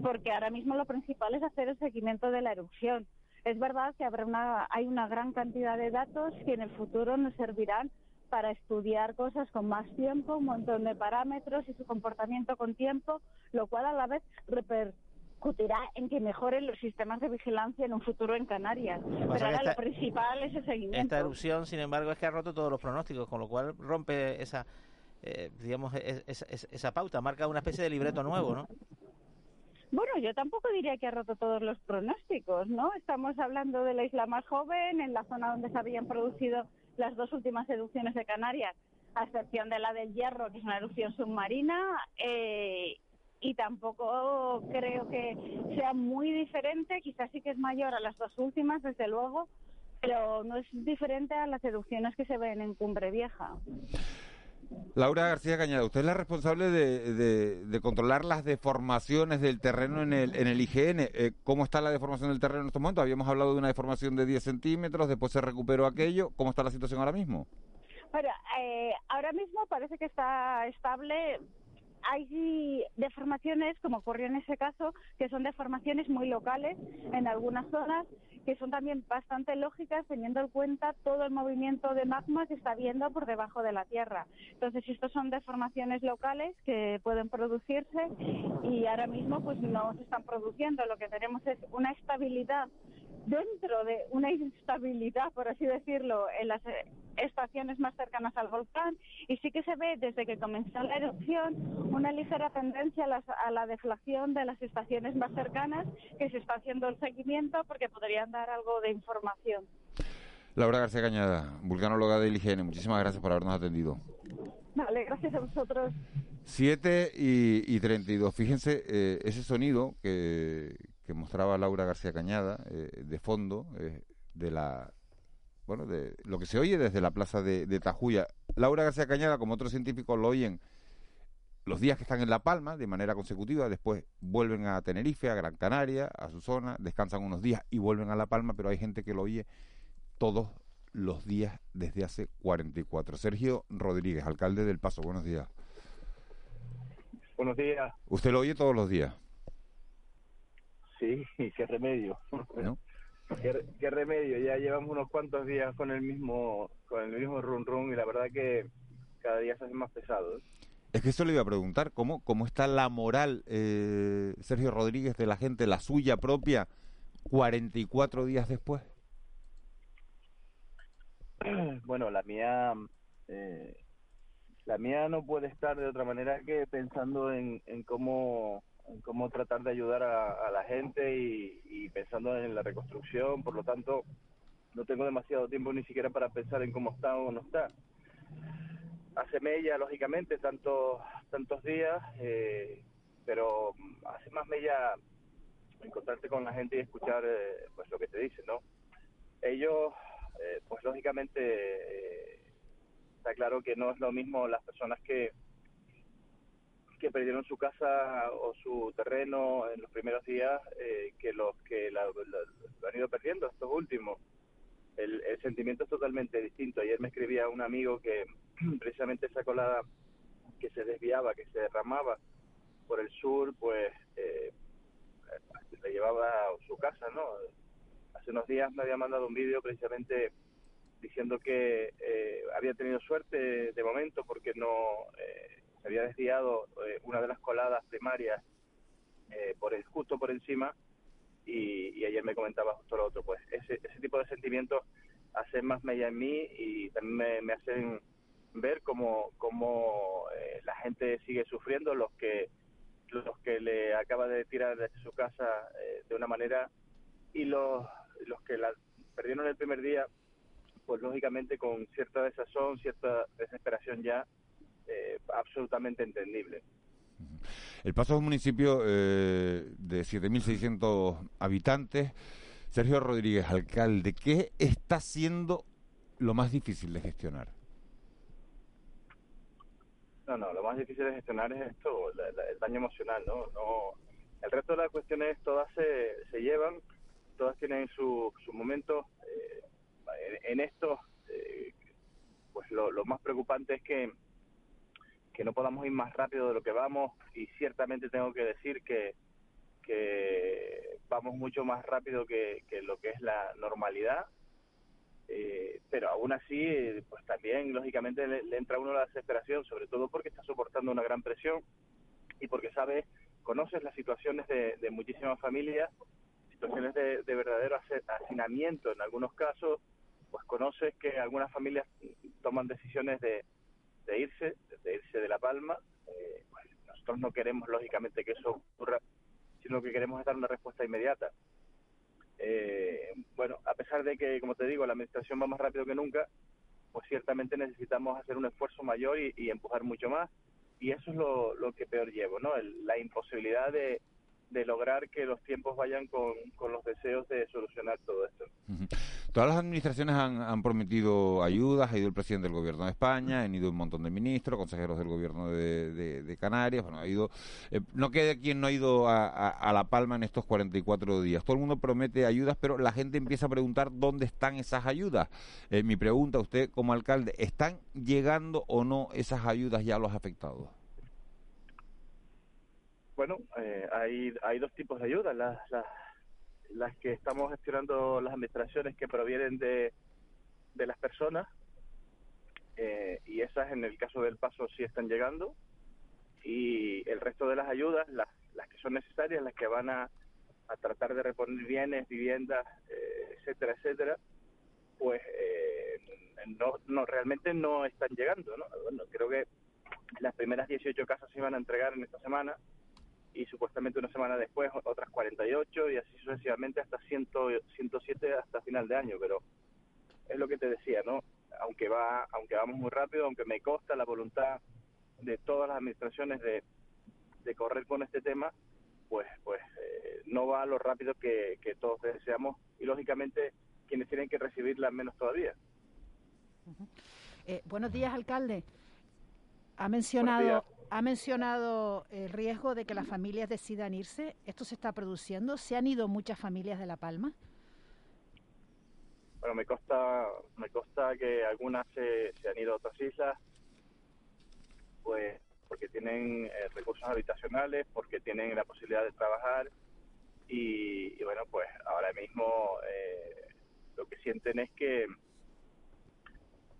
porque ahora mismo lo principal es hacer el seguimiento de la erupción. Es verdad que habrá una, hay una gran cantidad de datos que en el futuro nos servirán para estudiar cosas con más tiempo, un montón de parámetros y su comportamiento con tiempo, lo cual a la vez repercute discutirá en que mejoren los sistemas de vigilancia en un futuro en Canarias. Pero ahora lo principal es el seguimiento. Esta erupción, sin embargo, es que ha roto todos los pronósticos, con lo cual rompe esa, eh, digamos, esa pauta, marca una especie de libreto nuevo, ¿no? Bueno, yo tampoco diría que ha roto todos los pronósticos, ¿no? Estamos hablando de la isla más joven, en la zona donde se habían producido las dos últimas erupciones de Canarias, a excepción de la del Hierro, que es una erupción submarina, eh, y tampoco creo que sea muy diferente, quizás sí que es mayor a las dos últimas, desde luego, pero no es diferente a las seducciones que se ven en Cumbre Vieja. Laura García Cañada, usted es la responsable de, de, controlar las deformaciones del terreno en el, en el IGN. Eh, ¿Cómo está la deformación del terreno en estos momentos? Habíamos hablado de una deformación de 10 centímetros, después se recuperó aquello. ¿Cómo está la situación ahora mismo? Bueno, eh, ahora mismo parece que está estable hay deformaciones, como ocurrió en ese caso, que son deformaciones muy locales en algunas zonas, que son también bastante lógicas teniendo en cuenta todo el movimiento de magma que está habiendo por debajo de la Tierra. Entonces, estos son deformaciones locales que pueden producirse y ahora mismo pues no se están produciendo. Lo que tenemos es una estabilidad dentro de una instabilidad, por así decirlo, en las estaciones más cercanas al volcán y sí que se ve desde que comenzó la erupción una ligera tendencia a la, deflación de las estaciones más cercanas que se está haciendo el seguimiento porque podrían dar algo de información. Laura García Cañada, vulcanóloga del IGN, muchísimas gracias por habernos atendido. Vale, gracias a vosotros. 7 y, y 32. Fíjense eh, ese sonido que, que mostraba Laura García Cañada eh, de fondo eh, de la bueno de lo que se oye desde la plaza de, de, Tajuya. Laura García Cañada, como otros científicos lo oyen los días que están en La Palma de manera consecutiva, después vuelven a Tenerife, a Gran Canaria, a su zona, descansan unos días y vuelven a La Palma, pero hay gente que lo oye todos los días desde hace 44. Sergio Rodríguez, alcalde del Paso, buenos días. Buenos días. ¿Usted lo oye todos los días? Sí, qué remedio. ¿Qué, remedio, ya llevamos unos cuantos días con el mismo con el mismo run run y la verdad que cada día se hace más pesado. ¿eh? Es que eso le iba a preguntar, ¿cómo, cómo está la moral, eh, Sergio Rodríguez, de la gente, la suya propia, 44 días después? Bueno, la mía, eh, la mía no puede estar de otra manera que pensando en, en cómo cómo tratar de ayudar a, la gente y, pensando en la reconstrucción, por lo tanto no tengo demasiado tiempo ni siquiera para pensar en cómo está o no está. Hace mella, lógicamente, tantos, tantos días, eh, pero hace más mella encontrarte con la gente y escuchar eh, pues lo que te dicen, ¿no? Ellos, eh, pues lógicamente, está claro que no es lo mismo las personas que que perdieron su casa o su terreno en los primeros días eh, que los que lo han ido perdiendo estos últimos. El, sentimiento es totalmente distinto. Ayer me escribía un amigo que precisamente esa colada que se desviaba, que se derramaba por el sur, pues eh, le llevaba a su casa, ¿no? Hace unos días me había mandado un vídeo precisamente diciendo que eh, había tenido suerte de momento porque no eh, se había desviado eh, una de las coladas primarias por el, justo por encima y, ayer me comentaba justo lo otro. Pues ese, ese tipo de sentimientos hacen más mella en mí y también me, hacen ver cómo, cómo la gente sigue sufriendo, los que los que le acaba de tirar de su casa de una manera y los, los que la perdieron el primer día pues lógicamente con cierta desazón, cierta desesperación ya eh, absolutamente entendible. El Paso es un municipio eh, de 7.600 habitantes. Sergio Rodríguez, alcalde, ¿qué está siendo lo más difícil de gestionar? No, no, lo más difícil de gestionar es esto, el daño emocional, ¿no? no El resto de las cuestiones todas se, se llevan, todas tienen su, su momento. Eh, en, esto, eh, pues lo, más preocupante es que, que no podamos ir más rápido de lo que vamos y ciertamente tengo que decir que, vamos mucho más rápido que, lo que es la normalidad. Eh, pero aún así, pues también lógicamente le, entra a uno la desesperación, sobre todo porque está soportando una gran presión y porque sabe, conoces las situaciones de, muchísimas familias, situaciones de, de verdadero hacinamiento en algunos casos, pues conoces que algunas familias toman decisiones de, irse, de irse de La Palma. Eh, pues nosotros no queremos, lógicamente, que eso ocurra, sino que queremos dar una respuesta inmediata. Eh, bueno, a pesar de que, como te digo, la administración va más rápido que nunca, pues ciertamente necesitamos hacer un esfuerzo mayor y, empujar mucho más. Y eso es lo, que peor llevo, ¿no? la imposibilidad de, de lograr que los tiempos vayan con, con los deseos de solucionar todo esto. Todas las administraciones han, prometido ayudas, ha ido el presidente del gobierno de España, han ido un montón de ministros, consejeros del gobierno de, Canarias, bueno, ha ido, eh, no queda quien no ha ido a, La Palma en estos 44 días. Todo el mundo promete ayudas, pero la gente empieza a preguntar dónde están esas ayudas. Eh, mi pregunta a usted como alcalde, ¿están llegando o no esas ayudas ya a los afectados? Bueno, eh, hay, hay dos tipos de ayudas. Las, las, que estamos gestionando las administraciones que provienen de, de las personas eh, y esas en el caso del paso sí están llegando y el resto de las ayudas, las, las que son necesarias, las que van a, a tratar de reponer bienes, viviendas, eh, etcétera, etcétera, pues no, no realmente no están llegando. ¿no? Bueno, creo que las primeras 18 casas se iban a entregar en esta semana y supuestamente una semana después otras 48 y así sucesivamente hasta 100, 107 hasta final de año, pero es lo que te decía, ¿no? Aunque va aunque vamos muy rápido, aunque me consta la voluntad de todas las administraciones de, de correr con este tema, pues pues eh, no va a lo rápido que, todos deseamos y lógicamente quienes tienen que recibirla menos todavía. Eh, buenos días, alcalde. Ha mencionado ha mencionado el riesgo de que las familias decidan irse. ¿Esto se está produciendo? ¿Se han ido muchas familias de La Palma? Bueno, me consta, me consta que algunas se, han ido a otras islas, pues porque tienen eh, recursos habitacionales, porque tienen la posibilidad de trabajar y, bueno, pues ahora mismo eh, lo que sienten es que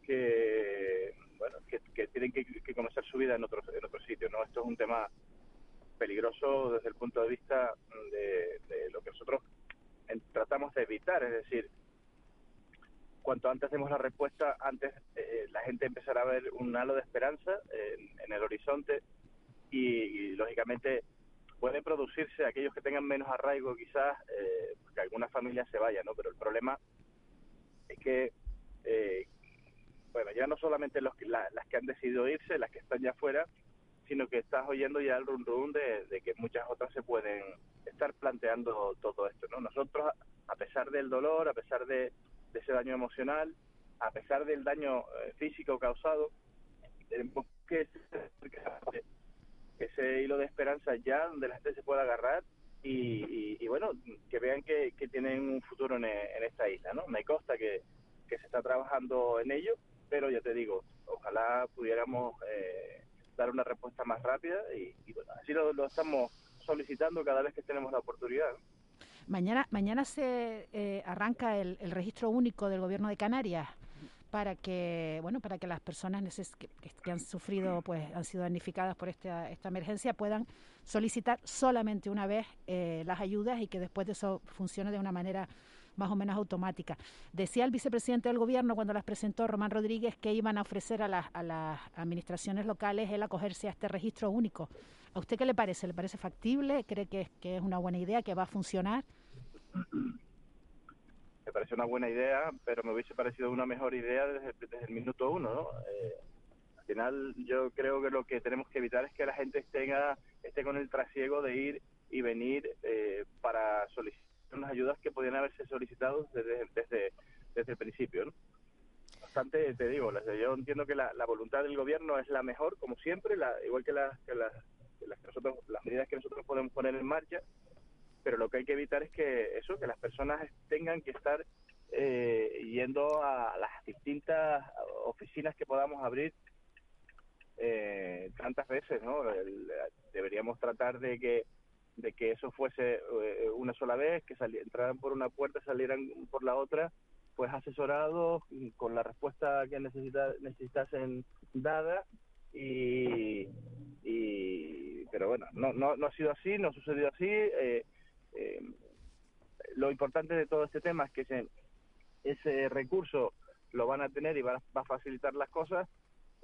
que bueno, que, tienen que, conocer su vida en otro, en otro sitio, ¿no? Esto es un tema peligroso desde el punto de vista de, lo que nosotros tratamos de evitar, es decir, cuanto antes demos la respuesta, antes eh, la gente empezará a ver un halo de esperanza en, el horizonte y, lógicamente puede producirse aquellos que tengan menos arraigo quizás eh, que algunas familias se vayan, ¿no? Pero el problema es que eh, bueno, ya no solamente los, las que han decidido irse, las que están ya afuera, sino que estás oyendo ya el rum rum de, que muchas otras se pueden estar planteando todo esto, ¿no? Nosotros, a pesar del dolor, a pesar de, ese daño emocional, a pesar del daño eh, físico causado, tenemos que ese hilo de esperanza ya donde la gente se pueda agarrar y, bueno, que vean que, tienen un futuro en, esta isla, ¿no? Me consta que, que se está trabajando en ello pero ya te digo, ojalá pudiéramos eh, dar una respuesta más rápida y, bueno, así lo, estamos solicitando cada vez que tenemos la oportunidad. Mañana, mañana se eh, arranca el, registro único del Gobierno de Canarias. para que bueno para que las personas que, han sufrido pues han sido damnificadas por esta, esta emergencia puedan solicitar solamente una vez eh, las ayudas y que después de eso funcione de una manera más o menos automática. Decía el vicepresidente del gobierno cuando las presentó Román Rodríguez que iban a ofrecer a las, a las administraciones locales el acogerse a este registro único. ¿A usted qué le parece? ¿Le parece factible? ¿Cree que, que es una buena idea, que va a funcionar? Me parece una buena idea, pero me hubiese parecido una mejor idea desde, el minuto uno, ¿no? Eh, al final yo creo que lo que tenemos que evitar es que la gente tenga, esté con el trasiego de ir y venir eh, para solicitar unas ayudas que podían haberse solicitado desde, desde, desde el principio. Bastante, te digo, yo entiendo que la, voluntad del gobierno es la mejor, como siempre, la, igual que, las que, las, nosotros, las medidas que nosotros podemos poner en marcha, pero lo que hay que evitar es que eso, que las personas tengan que estar eh, yendo a las distintas oficinas que podamos abrir eh, tantas veces, ¿no? deberíamos tratar de que de que eso fuese eh, una sola vez, que entraran por una puerta, salieran por la otra, pues asesorados con la respuesta que necesita, necesitasen dada y, pero bueno, no, no, no ha sido así, no ha sucedido así. Eh, eh, lo importante de todo este tema es que ese, ese recurso lo van a tener y va, va a facilitar las cosas.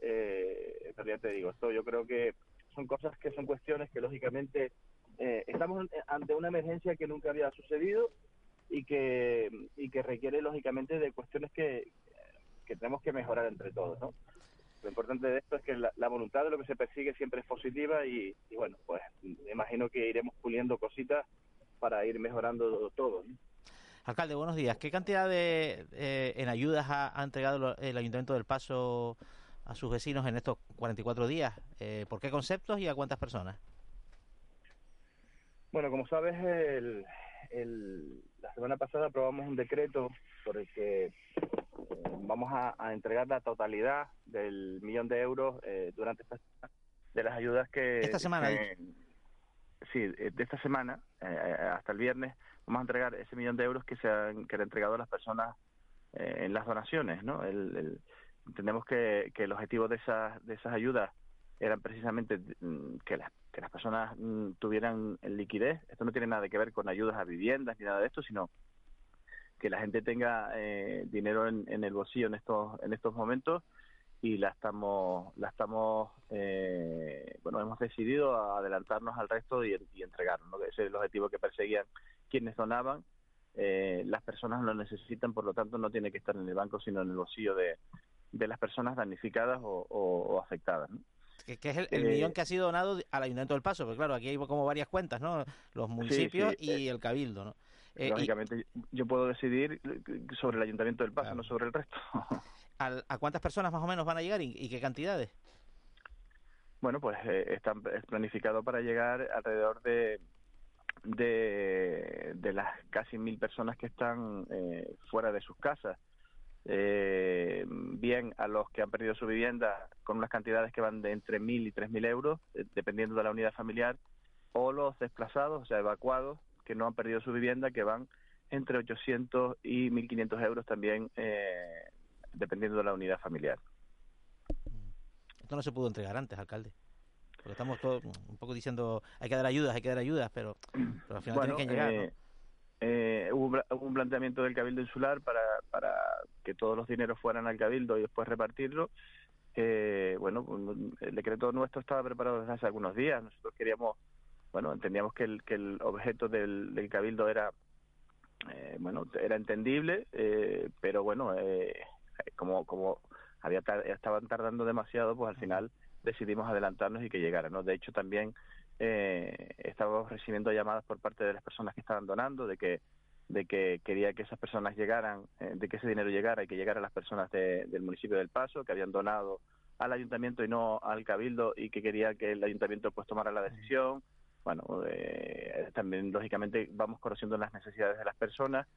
Eh, pero ya te digo, esto yo creo que son cosas que son cuestiones que lógicamente eh, estamos ante una emergencia que nunca había sucedido y que, y que requiere lógicamente de cuestiones que, que tenemos que mejorar entre todos, ¿no? Lo importante de esto es que la, voluntad de lo que se persigue siempre es positiva y, bueno, pues imagino que iremos puliendo cositas para ir mejorando todo. Alcalde, buenos días. ¿Qué cantidad de eh, en ayudas ha, entregado el Ayuntamiento del Paso a sus vecinos en estos 44 días? Eh, ¿Por qué conceptos y a cuántas personas? Bueno, como sabes, el, la semana pasada aprobamos un decreto por el que eh, vamos a, entregar la totalidad del millón de euros eh, durante esta de las ayudas que esta semana sí de esta semana eh, hasta el viernes vamos a entregar ese millón de euros que se han que han entregado a las personas en las donaciones no entendemos que, que el objetivo de esas de esas ayudas eran precisamente mm, que las, que las personas mm, tuvieran liquidez. Esto no tiene nada que ver con ayudas a viviendas ni nada de esto, sino que la gente tenga eh, dinero en, el bolsillo en estos en estos momentos y la estamos la estamos eh, bueno hemos decidido adelantarnos al resto y, y entregarnos ¿no? ese es el objetivo que perseguían quienes donaban eh, las personas lo necesitan por lo tanto no tiene que estar en el banco sino en el bolsillo de, de las personas damnificadas o, o afectadas ¿no? Que, es el, millón eh, que ha sido donado al Ayuntamiento del Paso, porque claro, aquí hay como varias cuentas, ¿no? Los municipios y eh, el Cabildo, ¿no? Eh, lógicamente, yo puedo decidir sobre el Ayuntamiento del Paso, no sobre el resto. ¿A cuántas personas más o menos van a llegar y, qué cantidades? Bueno, pues está planificado para llegar alrededor de, de, de las casi mil personas que están fuera de sus casas eh, bien a los que han perdido su vivienda con unas cantidades que van de entre 1.000 y 3.000 euros, eh, dependiendo de la unidad familiar, o los desplazados, o sea, evacuados, que no han perdido su vivienda, que van entre 800 y 1.500 euros también, eh, dependiendo de la unidad familiar. Esto no se pudo entregar antes, alcalde. Porque estamos todos un poco diciendo, hay que dar ayudas, hay que dar ayudas, pero, al final tienen que llegar. Eh, eh, hubo, un planteamiento del Cabildo Insular para, para que todos los dineros fueran al Cabildo y después repartirlo. Eh, bueno, el decreto nuestro estaba preparado desde hace algunos días. Nosotros queríamos, bueno, entendíamos que el, que el objeto del, del Cabildo era, eh, bueno, era entendible, eh, pero bueno, eh, como, como había estaban tardando demasiado, pues al final decidimos adelantarnos y que llegara, ¿no? De hecho, también eh, estábamos recibiendo llamadas por parte de las personas que estaban donando de que de que quería que esas personas llegaran, eh, de que ese dinero llegara y que llegara a las personas del municipio del Paso que habían donado al ayuntamiento y no al cabildo y que quería que el ayuntamiento pues tomara la decisión. Bueno, eh, también lógicamente vamos conociendo las necesidades de las personas.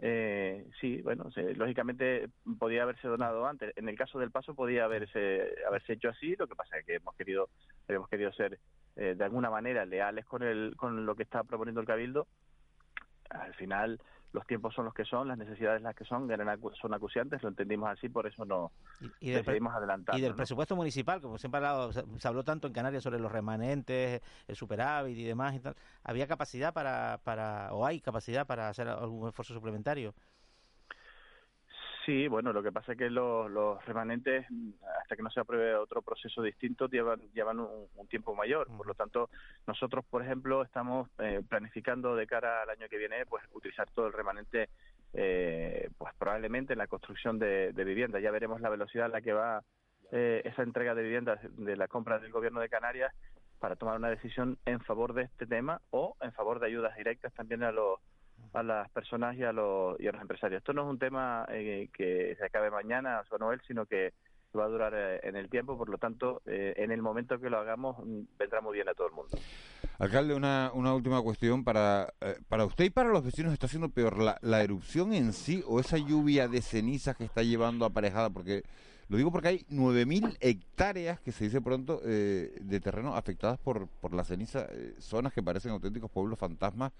Eh, sí, bueno, lógicamente podía haberse donado antes. En el caso del Paso podía haberse haberse hecho así. Lo que pasa es que hemos querido hemos querido ser eh, de alguna manera leales con, el, con lo que está proponiendo el Cabildo al final los tiempos son los que son, las necesidades las que son, son acuciantes, lo entendimos así, por eso no y, decidimos adelantar. Y del presupuesto municipal, como siempre se, habló tanto en Canarias sobre los remanentes, el superávit y demás y tal, ¿había capacidad para, para o hay capacidad para hacer algún esfuerzo suplementario? Sí, bueno, lo que pasa es que los, remanentes, hasta que no se apruebe otro proceso distinto, llevan, llevan un, tiempo mayor. Por lo tanto, nosotros, por ejemplo, estamos eh, planificando de cara al año que viene, pues utilizar todo el remanente, eh, pues probablemente en la construcción de, de viviendas. Ya veremos la velocidad a la que va eh, esa entrega de viviendas de la compra del Gobierno de Canarias para tomar una decisión en favor de este tema o en favor de ayudas directas también a los a las personas y a los, y a los empresarios. Esto no es un tema eh, que se acabe mañana, o Noel, sino que va a durar eh, en el tiempo, por lo tanto, eh, en el momento que lo hagamos mm, vendrá muy bien a todo el mundo. Alcalde, una, una última cuestión. Para, para usted y para los vecinos, ¿está siendo peor la, la erupción en sí o esa lluvia de cenizas que está llevando aparejada? Porque lo digo porque hay 9.000 hectáreas, que se dice pronto, de terreno afectadas por, por la ceniza, zonas que parecen auténticos pueblos fantasmas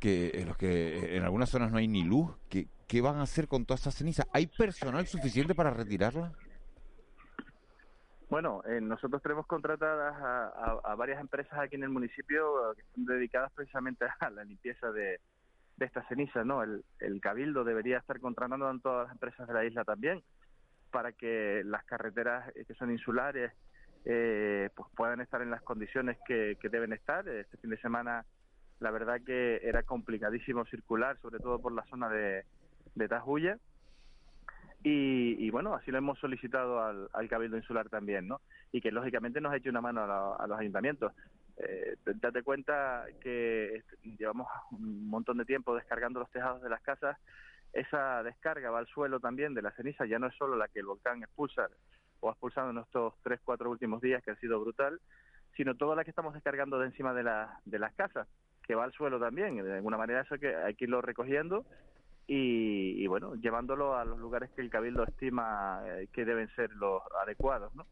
que en los que en algunas zonas no hay ni luz. ¿Qué, qué van a hacer con toda esta ceniza? ¿Hay personal suficiente para retirarla? Bueno, eh, nosotros tenemos contratadas a, varias empresas aquí en el municipio que están dedicadas precisamente a la limpieza de, de esta ceniza, ¿no? El, el, Cabildo debería estar contratando a todas las empresas de la isla también para que las carreteras eh, que son insulares eh, pues puedan estar en las condiciones que, que deben estar. Este fin de semana la verdad que era complicadísimo circular, sobre todo por la zona de, de Tajuya. Y, bueno, así lo hemos solicitado al, Cabildo Insular también, ¿no? Y que lógicamente nos hecho una mano a, los ayuntamientos. Eh, date cuenta que llevamos un montón de tiempo descargando los tejados de las casas. Esa descarga va al suelo también de la ceniza, ya no es solo la que el volcán expulsa o ha expulsado en estos tres, cuatro últimos días, que ha sido brutal, sino toda la que estamos descargando de encima de, la, de las casas que va al suelo también. De alguna manera eso que hay que irlo recogiendo y, bueno, llevándolo a los lugares que el Cabildo estima eh, que deben ser los adecuados, ¿no?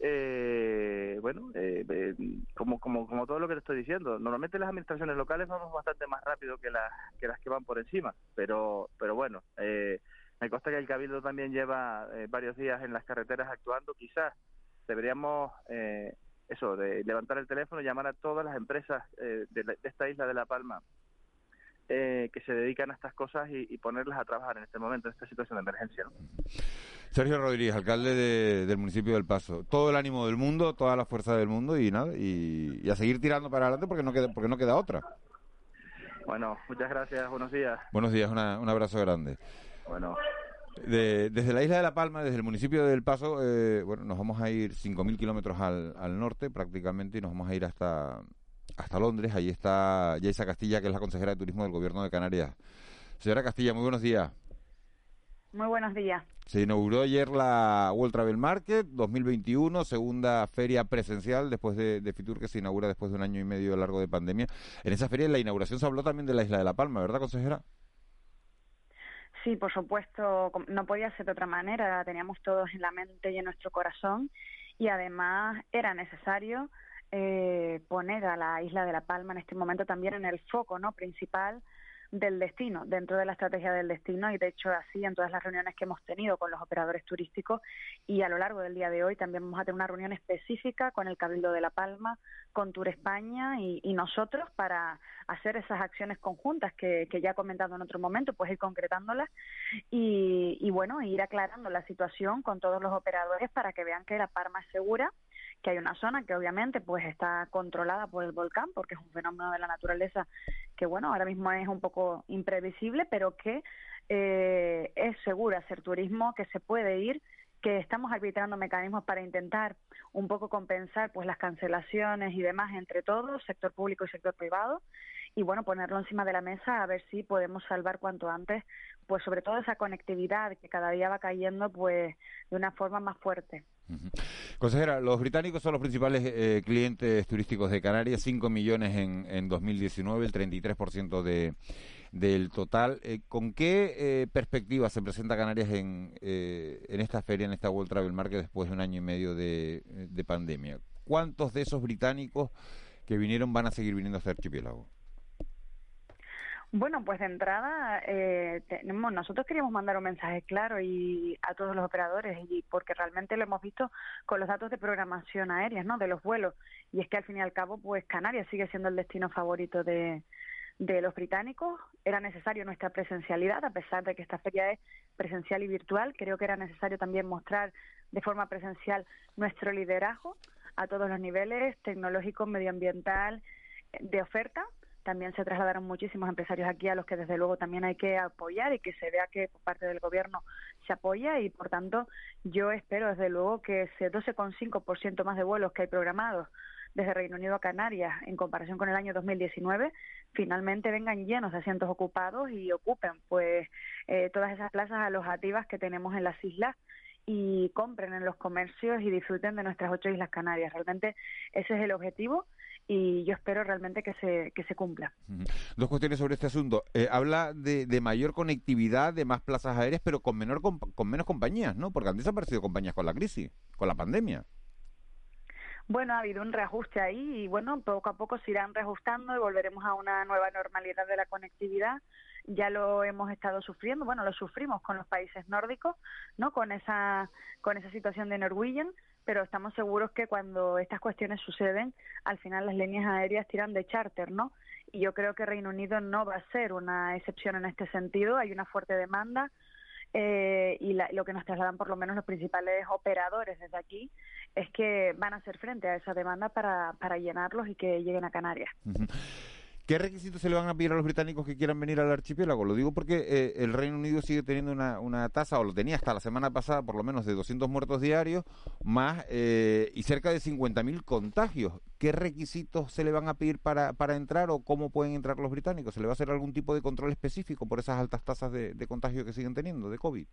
Eh, bueno, eh, como, como, como todo lo que te estoy diciendo, normalmente las administraciones locales vamos bastante más rápido que las que, las que van por encima, pero, pero bueno, me consta que el Cabildo también lleva varios días en las carreteras actuando, quizás deberíamos eso, de levantar el teléfono, llamar a todas las empresas eh, de, esta isla de La Palma eh, que se dedican a estas cosas y, ponerlas a trabajar en este momento, en esta situación de emergencia. Sergio Rodríguez, alcalde del municipio del Paso. Todo el ánimo del mundo, toda la fuerza del mundo y nada, y, a seguir tirando para adelante porque no queda, porque no queda otra. Bueno, muchas gracias, buenos días. Buenos días, un abrazo grande. Bueno desde la isla de La Palma, desde el municipio del Paso, eh, bueno, nos vamos a ir 5.000 kilómetros al, al, norte prácticamente y nos vamos a ir hasta, hasta Londres. Ahí está Yaisa Castilla, que es la consejera de Turismo del Gobierno de Canarias. Señora Castilla, muy buenos días. Muy buenos días. Se inauguró ayer la World Travel Market 2021, segunda feria presencial después de, de, Fitur que se inaugura después de un año y medio largo de pandemia. En esa feria, en la inauguración se habló también de la isla de La Palma, ¿verdad, consejera? Sí, por supuesto, no podía ser de otra manera, teníamos todos en la mente y en nuestro corazón y además era necesario eh, poner a la isla de La Palma en este momento también en el foco no principal del destino, dentro de la estrategia del destino y de hecho así en todas las reuniones que hemos tenido con los operadores turísticos y a lo largo del día de hoy también vamos a tener una reunión específica con el Cabildo de La Palma, con Tour España y, nosotros para hacer esas acciones conjuntas que, ya he comentado en otro momento, pues ir concretándolas y, y bueno, ir aclarando la situación con todos los operadores para que vean que La Palma es segura que hay una zona que obviamente pues está controlada por el volcán porque es un fenómeno de la naturaleza que bueno ahora mismo es un poco imprevisible pero que eh, es seguro hacer turismo que se puede ir que estamos arbitrando mecanismos para intentar un poco compensar pues las cancelaciones y demás entre todos, sector público y sector privado, y bueno, ponerlo encima de la mesa a ver si podemos salvar cuanto antes, pues sobre todo esa conectividad que cada día va cayendo pues de una forma más fuerte. Consejera, los británicos son los principales eh, clientes turísticos de Canarias, 5 millones en, en 2019, el 33% de, del total. Eh, ¿Con qué eh, perspectiva se presenta Canarias en, en esta feria, en esta World Travel Market, después de un año y medio de, de pandemia? ¿Cuántos de esos británicos que vinieron van a seguir viniendo a este archipiélago? Bueno, pues de entrada, eh, tenemos, nosotros queríamos mandar un mensaje claro y a todos los operadores, y porque realmente lo hemos visto con los datos de programación aérea, ¿no? De los vuelos. Y es que al fin y al cabo, pues Canarias sigue siendo el destino favorito de, de los británicos. Era necesario nuestra presencialidad, a pesar de que esta feria es presencial y virtual. Creo que era necesario también mostrar de forma presencial nuestro liderazgo a todos los niveles, tecnológico, medioambiental, de oferta también se trasladaron muchísimos empresarios aquí a los que desde luego también hay que apoyar y que se vea que por parte del gobierno se apoya y por tanto yo espero desde luego que ese 12,5% más de vuelos que hay programados desde Reino Unido a Canarias en comparación con el año 2019 finalmente vengan llenos de asientos ocupados y ocupen pues eh, todas esas plazas alojativas que tenemos en las islas y compren en los comercios y disfruten de nuestras ocho islas canarias. Realmente ese es el objetivo y yo espero realmente que se, que se cumpla. Dos cuestiones sobre este asunto. Eh, habla de, de, mayor conectividad, de más plazas aéreas, pero con, menor, con, menos compañías, ¿no? Porque han desaparecido compañías con la crisis, con la pandemia. Bueno, ha habido un reajuste ahí y bueno, poco a poco se irán reajustando y volveremos a una nueva normalidad de la conectividad. Ya lo hemos estado sufriendo, bueno, lo sufrimos con los países nórdicos, ¿no? Con esa con esa situación de Norwegian, pero estamos seguros que cuando estas cuestiones suceden, al final las líneas aéreas tiran de charter, ¿no? Y yo creo que Reino Unido no va a ser una excepción en este sentido. Hay una fuerte demanda eh, y lo que nos trasladan por lo menos los principales operadores desde aquí es que van a hacer frente a esa demanda para, para llenarlos y que lleguen a Canarias. ¿Qué requisitos se le van a pedir a los británicos que quieran venir al archipiélago? Lo digo porque eh, el Reino Unido sigue teniendo una, una, tasa, o lo tenía hasta la semana pasada, por lo menos de 200 muertos diarios, más eh, y cerca de 50.000 contagios. ¿Qué requisitos se le van a pedir para, para entrar o cómo pueden entrar los británicos? ¿Se le va a hacer algún tipo de control específico por esas altas tasas de, de contagio que siguen teniendo de COVID?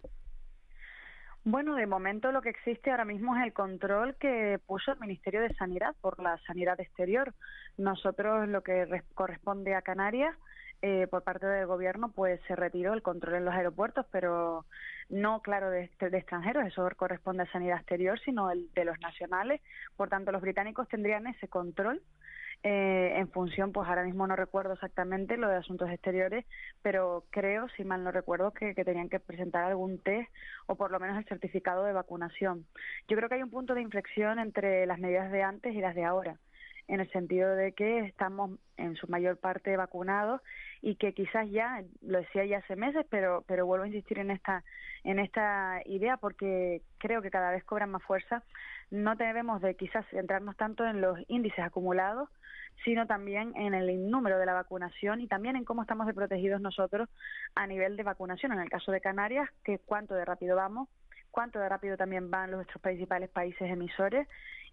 Bueno, de momento lo que existe ahora mismo es el control que puso el Ministerio de Sanidad por la sanidad exterior. Nosotros lo que corresponde a Canarias eh, por parte del gobierno pues se retiró el control en los aeropuertos, pero no, claro, de, de, extranjeros, eso corresponde a sanidad exterior, sino el de los nacionales. Por tanto, los británicos tendrían ese control eh, en función, pues ahora mismo no recuerdo exactamente lo de asuntos exteriores, pero creo, si mal no recuerdo, que, tenían que presentar algún test o por lo menos el certificado de vacunación. Yo creo que hay un punto de inflexión entre las medidas de antes y las de ahora en el sentido de que estamos en su mayor parte vacunados y que quizás ya lo decía ya hace meses pero pero vuelvo a insistir en esta en esta idea porque creo que cada vez cobran más fuerza no debemos de quizás centrarnos tanto en los índices acumulados sino también en el número de la vacunación y también en cómo estamos de protegidos nosotros a nivel de vacunación. En el caso de Canarias, que cuánto de rápido vamos, cuánto de rápido también van nuestros principales países emisores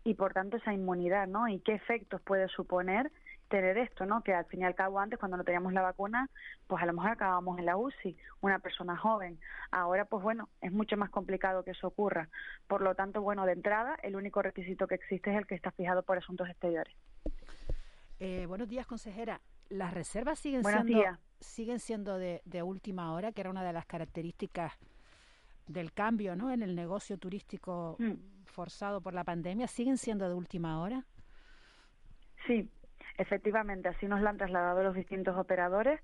y por tanto esa inmunidad, ¿no? Y qué efectos puede suponer tener esto, ¿no? Que al fin y al cabo antes cuando no teníamos la vacuna, pues a lo mejor acabábamos en la UCI, una persona joven. Ahora pues bueno, es mucho más complicado que eso ocurra. Por lo tanto, bueno, de entrada el único requisito que existe es el que está fijado por asuntos exteriores. Eh, buenos días, consejera. Las reservas siguen siendo siguen siendo de, última hora, que era una de las características del cambio, ¿no? En el negocio turístico mm. forzado por la pandemia, siguen siendo de última hora. Sí, efectivamente, así nos lo han trasladado los distintos operadores.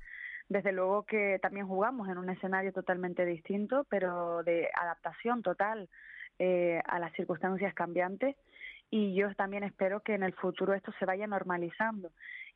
Desde luego que también jugamos en un escenario totalmente distinto, pero de adaptación total eh, a las circunstancias cambiantes y yo también espero que en el futuro esto se vaya normalizando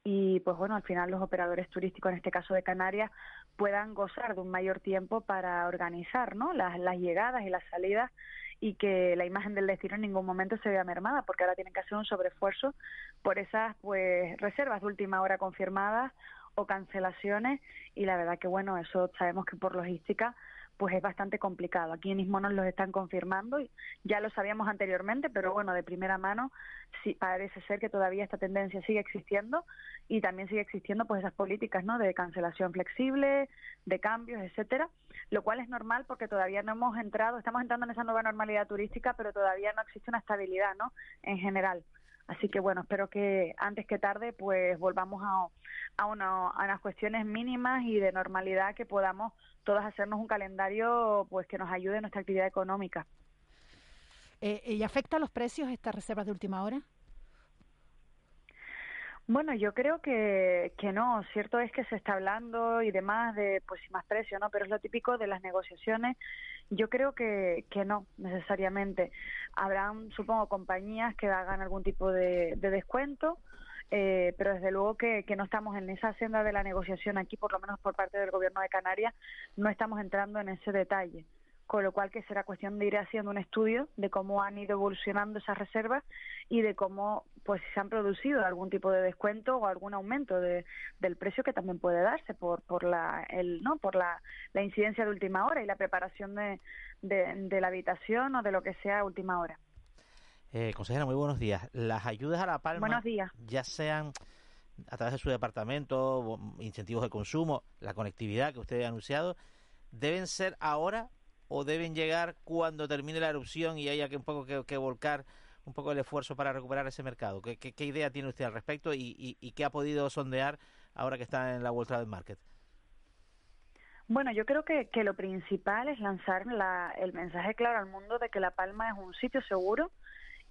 y pues bueno, al final los operadores turísticos, en este caso de Canarias, puedan gozar de un mayor tiempo para organizar ¿no? las, las llegadas y las salidas y que la imagen del destino en ningún momento se vea mermada, porque ahora tienen que hacer un sobreesfuerzo por esas pues reservas de última hora confirmadas o cancelaciones y la verdad que bueno, eso sabemos que por logística pues es bastante complicado. Aquí mismo nos lo están confirmando, ya lo sabíamos anteriormente, pero bueno, de primera mano sí parece ser que todavía esta tendencia sigue existiendo y también sigue existiendo pues esas políticas, ¿no? de cancelación flexible, de cambios, etcétera, lo cual es normal porque todavía no hemos entrado, estamos entrando en esa nueva normalidad turística, pero todavía no existe una estabilidad, ¿no? en general. Así que bueno, espero que antes que tarde pues volvamos a, a, a unas cuestiones mínimas y de normalidad que podamos todos hacernos un calendario pues que nos ayude en nuestra actividad económica. Eh, ¿Y afecta a los precios estas reservas de última hora? Bueno, yo creo que, que no. Cierto es que se está hablando y demás de pues más precio, ¿no? Pero es lo típico de las negociaciones. Yo creo que, que no, necesariamente. Habrán, supongo, compañías que hagan algún tipo de, de descuento, eh, pero desde luego que, que no estamos en esa senda de la negociación aquí, por lo menos por parte del Gobierno de Canarias, no estamos entrando en ese detalle con lo cual que será cuestión de ir haciendo un estudio de cómo han ido evolucionando esas reservas y de cómo pues se han producido algún tipo de descuento o algún aumento de, del precio que también puede darse por por la el no por la, la incidencia de última hora y la preparación de, de, la habitación o de lo que sea a última hora. Eh, consejera, muy buenos días. Las ayudas a La Palma, buenos días. ya sean a través de su departamento, incentivos de consumo, la conectividad que usted ha anunciado, deben ser ahora o deben llegar cuando termine la erupción y haya que un poco que, volcar un poco el esfuerzo para recuperar ese mercado? ¿Qué, qué, idea tiene usted al respecto y, y, qué ha podido sondear ahora que está en la World Trade Market? Bueno, yo creo que, que lo principal es lanzar la, el mensaje claro al mundo de que La Palma es un sitio seguro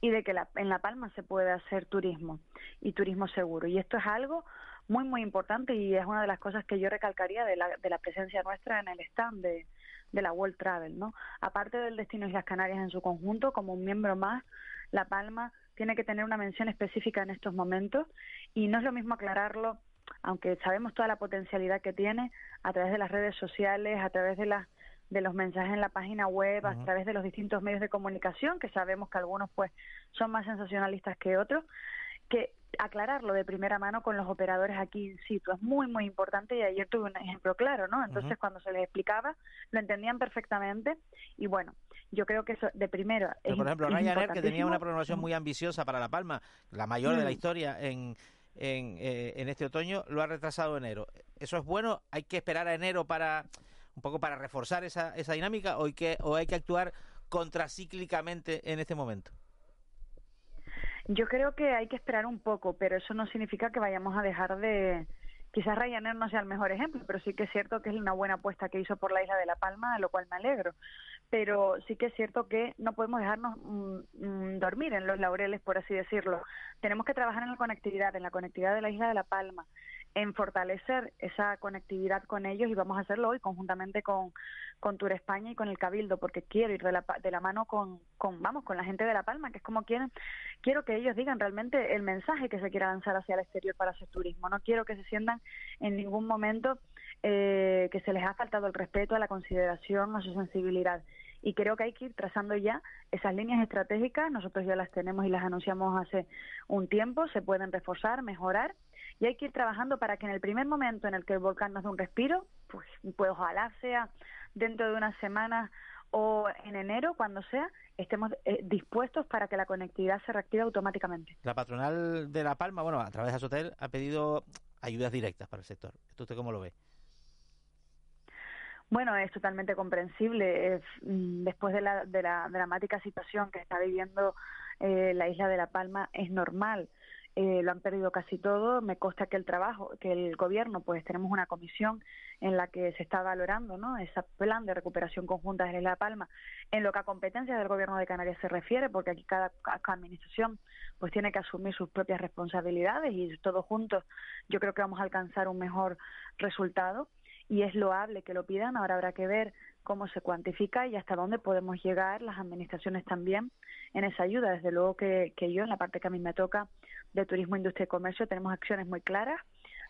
y de que la, en La Palma se puede hacer turismo y turismo seguro. Y esto es algo muy, muy importante y es una de las cosas que yo recalcaría de la, de la presencia nuestra en el stand de, de la World Travel, ¿no? Aparte del destino Islas Canarias en su conjunto, como un miembro más, La Palma tiene que tener una mención específica en estos momentos y no es lo mismo aclararlo, aunque sabemos toda la potencialidad que tiene, a través de las redes sociales, a través de las de los mensajes en la página web, a través de los distintos medios de comunicación, que sabemos que algunos pues son más sensacionalistas que otros, que aclararlo de primera mano con los operadores aquí in situ. Es muy, muy importante y ayer tuve un ejemplo claro, ¿no? Entonces, cuando se les explicaba, lo entendían perfectamente y bueno, yo creo que eso de primero. por ejemplo, Ryanair, que tenía una programación muy ambiciosa para La Palma, la mayor de la mm. historia en, en, eh, en este otoño, lo ha retrasado enero. ¿Eso es bueno? ¿Hay que esperar a enero para un poco para reforzar esa, esa dinámica o hay que, o hay que actuar contracíclicamente en este momento? Yo creo que hay que esperar un poco, pero eso no significa que vayamos a dejar de... Quizás Ryanair no sea el mejor ejemplo, pero sí que es cierto que es una buena apuesta que hizo por la isla de La Palma, de lo cual me alegro. Pero sí que es cierto que no podemos dejarnos mm, mm, dormir en los laureles, por así decirlo. Tenemos que trabajar en la conectividad, en la conectividad de la isla de La Palma, en fortalecer esa conectividad con ellos y vamos a hacerlo hoy conjuntamente con, con Tour España y con el Cabildo porque quiero ir de la, de la mano con, con, vamos, con la gente de La Palma, que es como quieren, quiero que ellos digan realmente el mensaje que se quiera lanzar hacia el exterior para hacer turismo, no quiero que se sientan en ningún momento eh, que se les ha faltado el respeto, a la consideración, a su sensibilidad. Y creo que hay que ir trazando ya esas líneas estratégicas, nosotros ya las tenemos y las anunciamos hace un tiempo, se pueden reforzar, mejorar y hay que ir trabajando para que en el primer momento en el que el volcán nos dé un respiro, pues, pues ojalá sea dentro de unas semanas o en enero, cuando sea, estemos eh, dispuestos para que la conectividad se reactive automáticamente. La patronal de La Palma, bueno, a través de hotel ha pedido ayudas directas para el sector. ¿Esto usted cómo lo ve? Bueno, es totalmente comprensible. Mm, después de la, de la dramática situación que está viviendo eh, la isla de La Palma, es normal eh, lo han perdido casi todo. Me consta que el trabajo, que el gobierno, pues tenemos una comisión en la que se está valorando, ¿no? Ese plan de recuperación conjunta de La Palma, en lo que a competencias del gobierno de Canarias se refiere, porque aquí cada, administración, pues tiene que asumir sus propias responsabilidades y todos juntos, yo creo que vamos a alcanzar un mejor resultado y es loable que lo pidan. Ahora habrá que ver cómo se cuantifica y hasta dónde podemos llegar las administraciones también en esa ayuda. Desde luego que, yo, en la parte que a mí me toca de turismo, industria y comercio, tenemos acciones muy claras.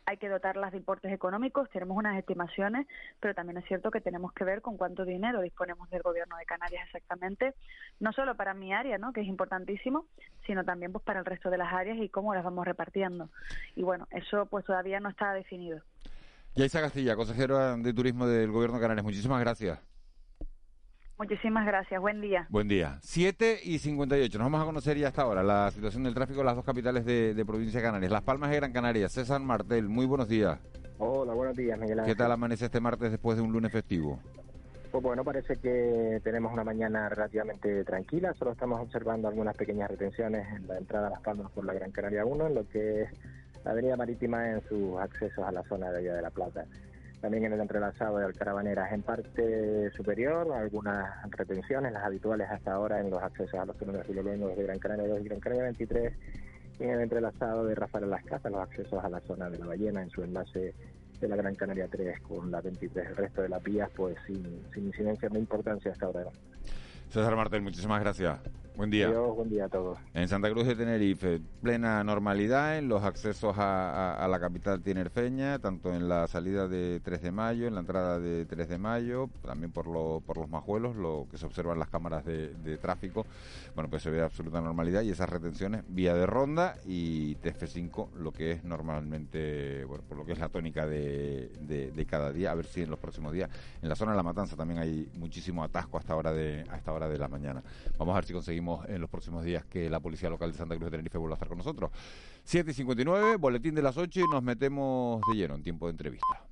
Hay que dotarlas de importes económicos, tenemos unas estimaciones, pero también es cierto que tenemos que ver con cuánto dinero disponemos del gobierno de Canarias exactamente, no solo para mi área, ¿no? que es importantísimo, sino también pues para el resto de las áreas y cómo las vamos repartiendo. Y bueno, eso pues todavía no está definido. Yaisa Castilla, consejera de Turismo del Gobierno de Canarias. Muchísimas gracias. Muchísimas gracias. Buen día. Buen día. 7 y 58. Nos vamos a conocer ya hasta ahora la situación del tráfico en las dos capitales de, provincia de Canarias. Las Palmas de Gran Canaria. César Martel, muy buenos días. Hola, buenos días, Miguel Ángel. ¿Qué tal amanece este martes después de un lunes festivo? Pues bueno, parece que tenemos una mañana relativamente tranquila. Solo estamos observando algunas pequeñas retenciones en la entrada a Las Palmas por la Gran Canaria 1, en lo que es la avenida marítima en sus accesos a la zona de Villa de la Plata. También en el entrelazado de Alcarabaneras en parte superior, algunas retenciones, las habituales hasta ahora en los accesos a los túneles filológicos de Gran Canaria 2 y Gran Canaria 23 en el entrelazado de Rafael Las Casas, los accesos a la zona de la ballena en su enlace de la Gran Canaria 3 con la 23. El resto de las vías, pues sin, sin incidencia de importancia hasta ahora. César Martel, muchísimas gracias. Buen día. Adiós, buen día a todos. En Santa Cruz de Tenerife, plena normalidad en los accesos a, la capital tinerfeña, tanto en la salida de 3 de mayo, en la entrada de 3 de mayo, también por, lo, por los majuelos, lo que se observan las cámaras de, tráfico. Bueno, pues se ve absoluta normalidad y esas retenciones vía de ronda y TF5, lo que es normalmente, bueno, por lo que es la tónica de, de, cada día. A ver si en los próximos días, en la zona de La Matanza también hay muchísimo atasco hasta hora de, a esta hora de la mañana. Vamos a ver si en los próximos días que la Policía Local de Santa Cruz de Tenerife vuelva a estar con nosotros. 7 y 59, boletín de las 8 y nos metemos de lleno en tiempo de entrevista.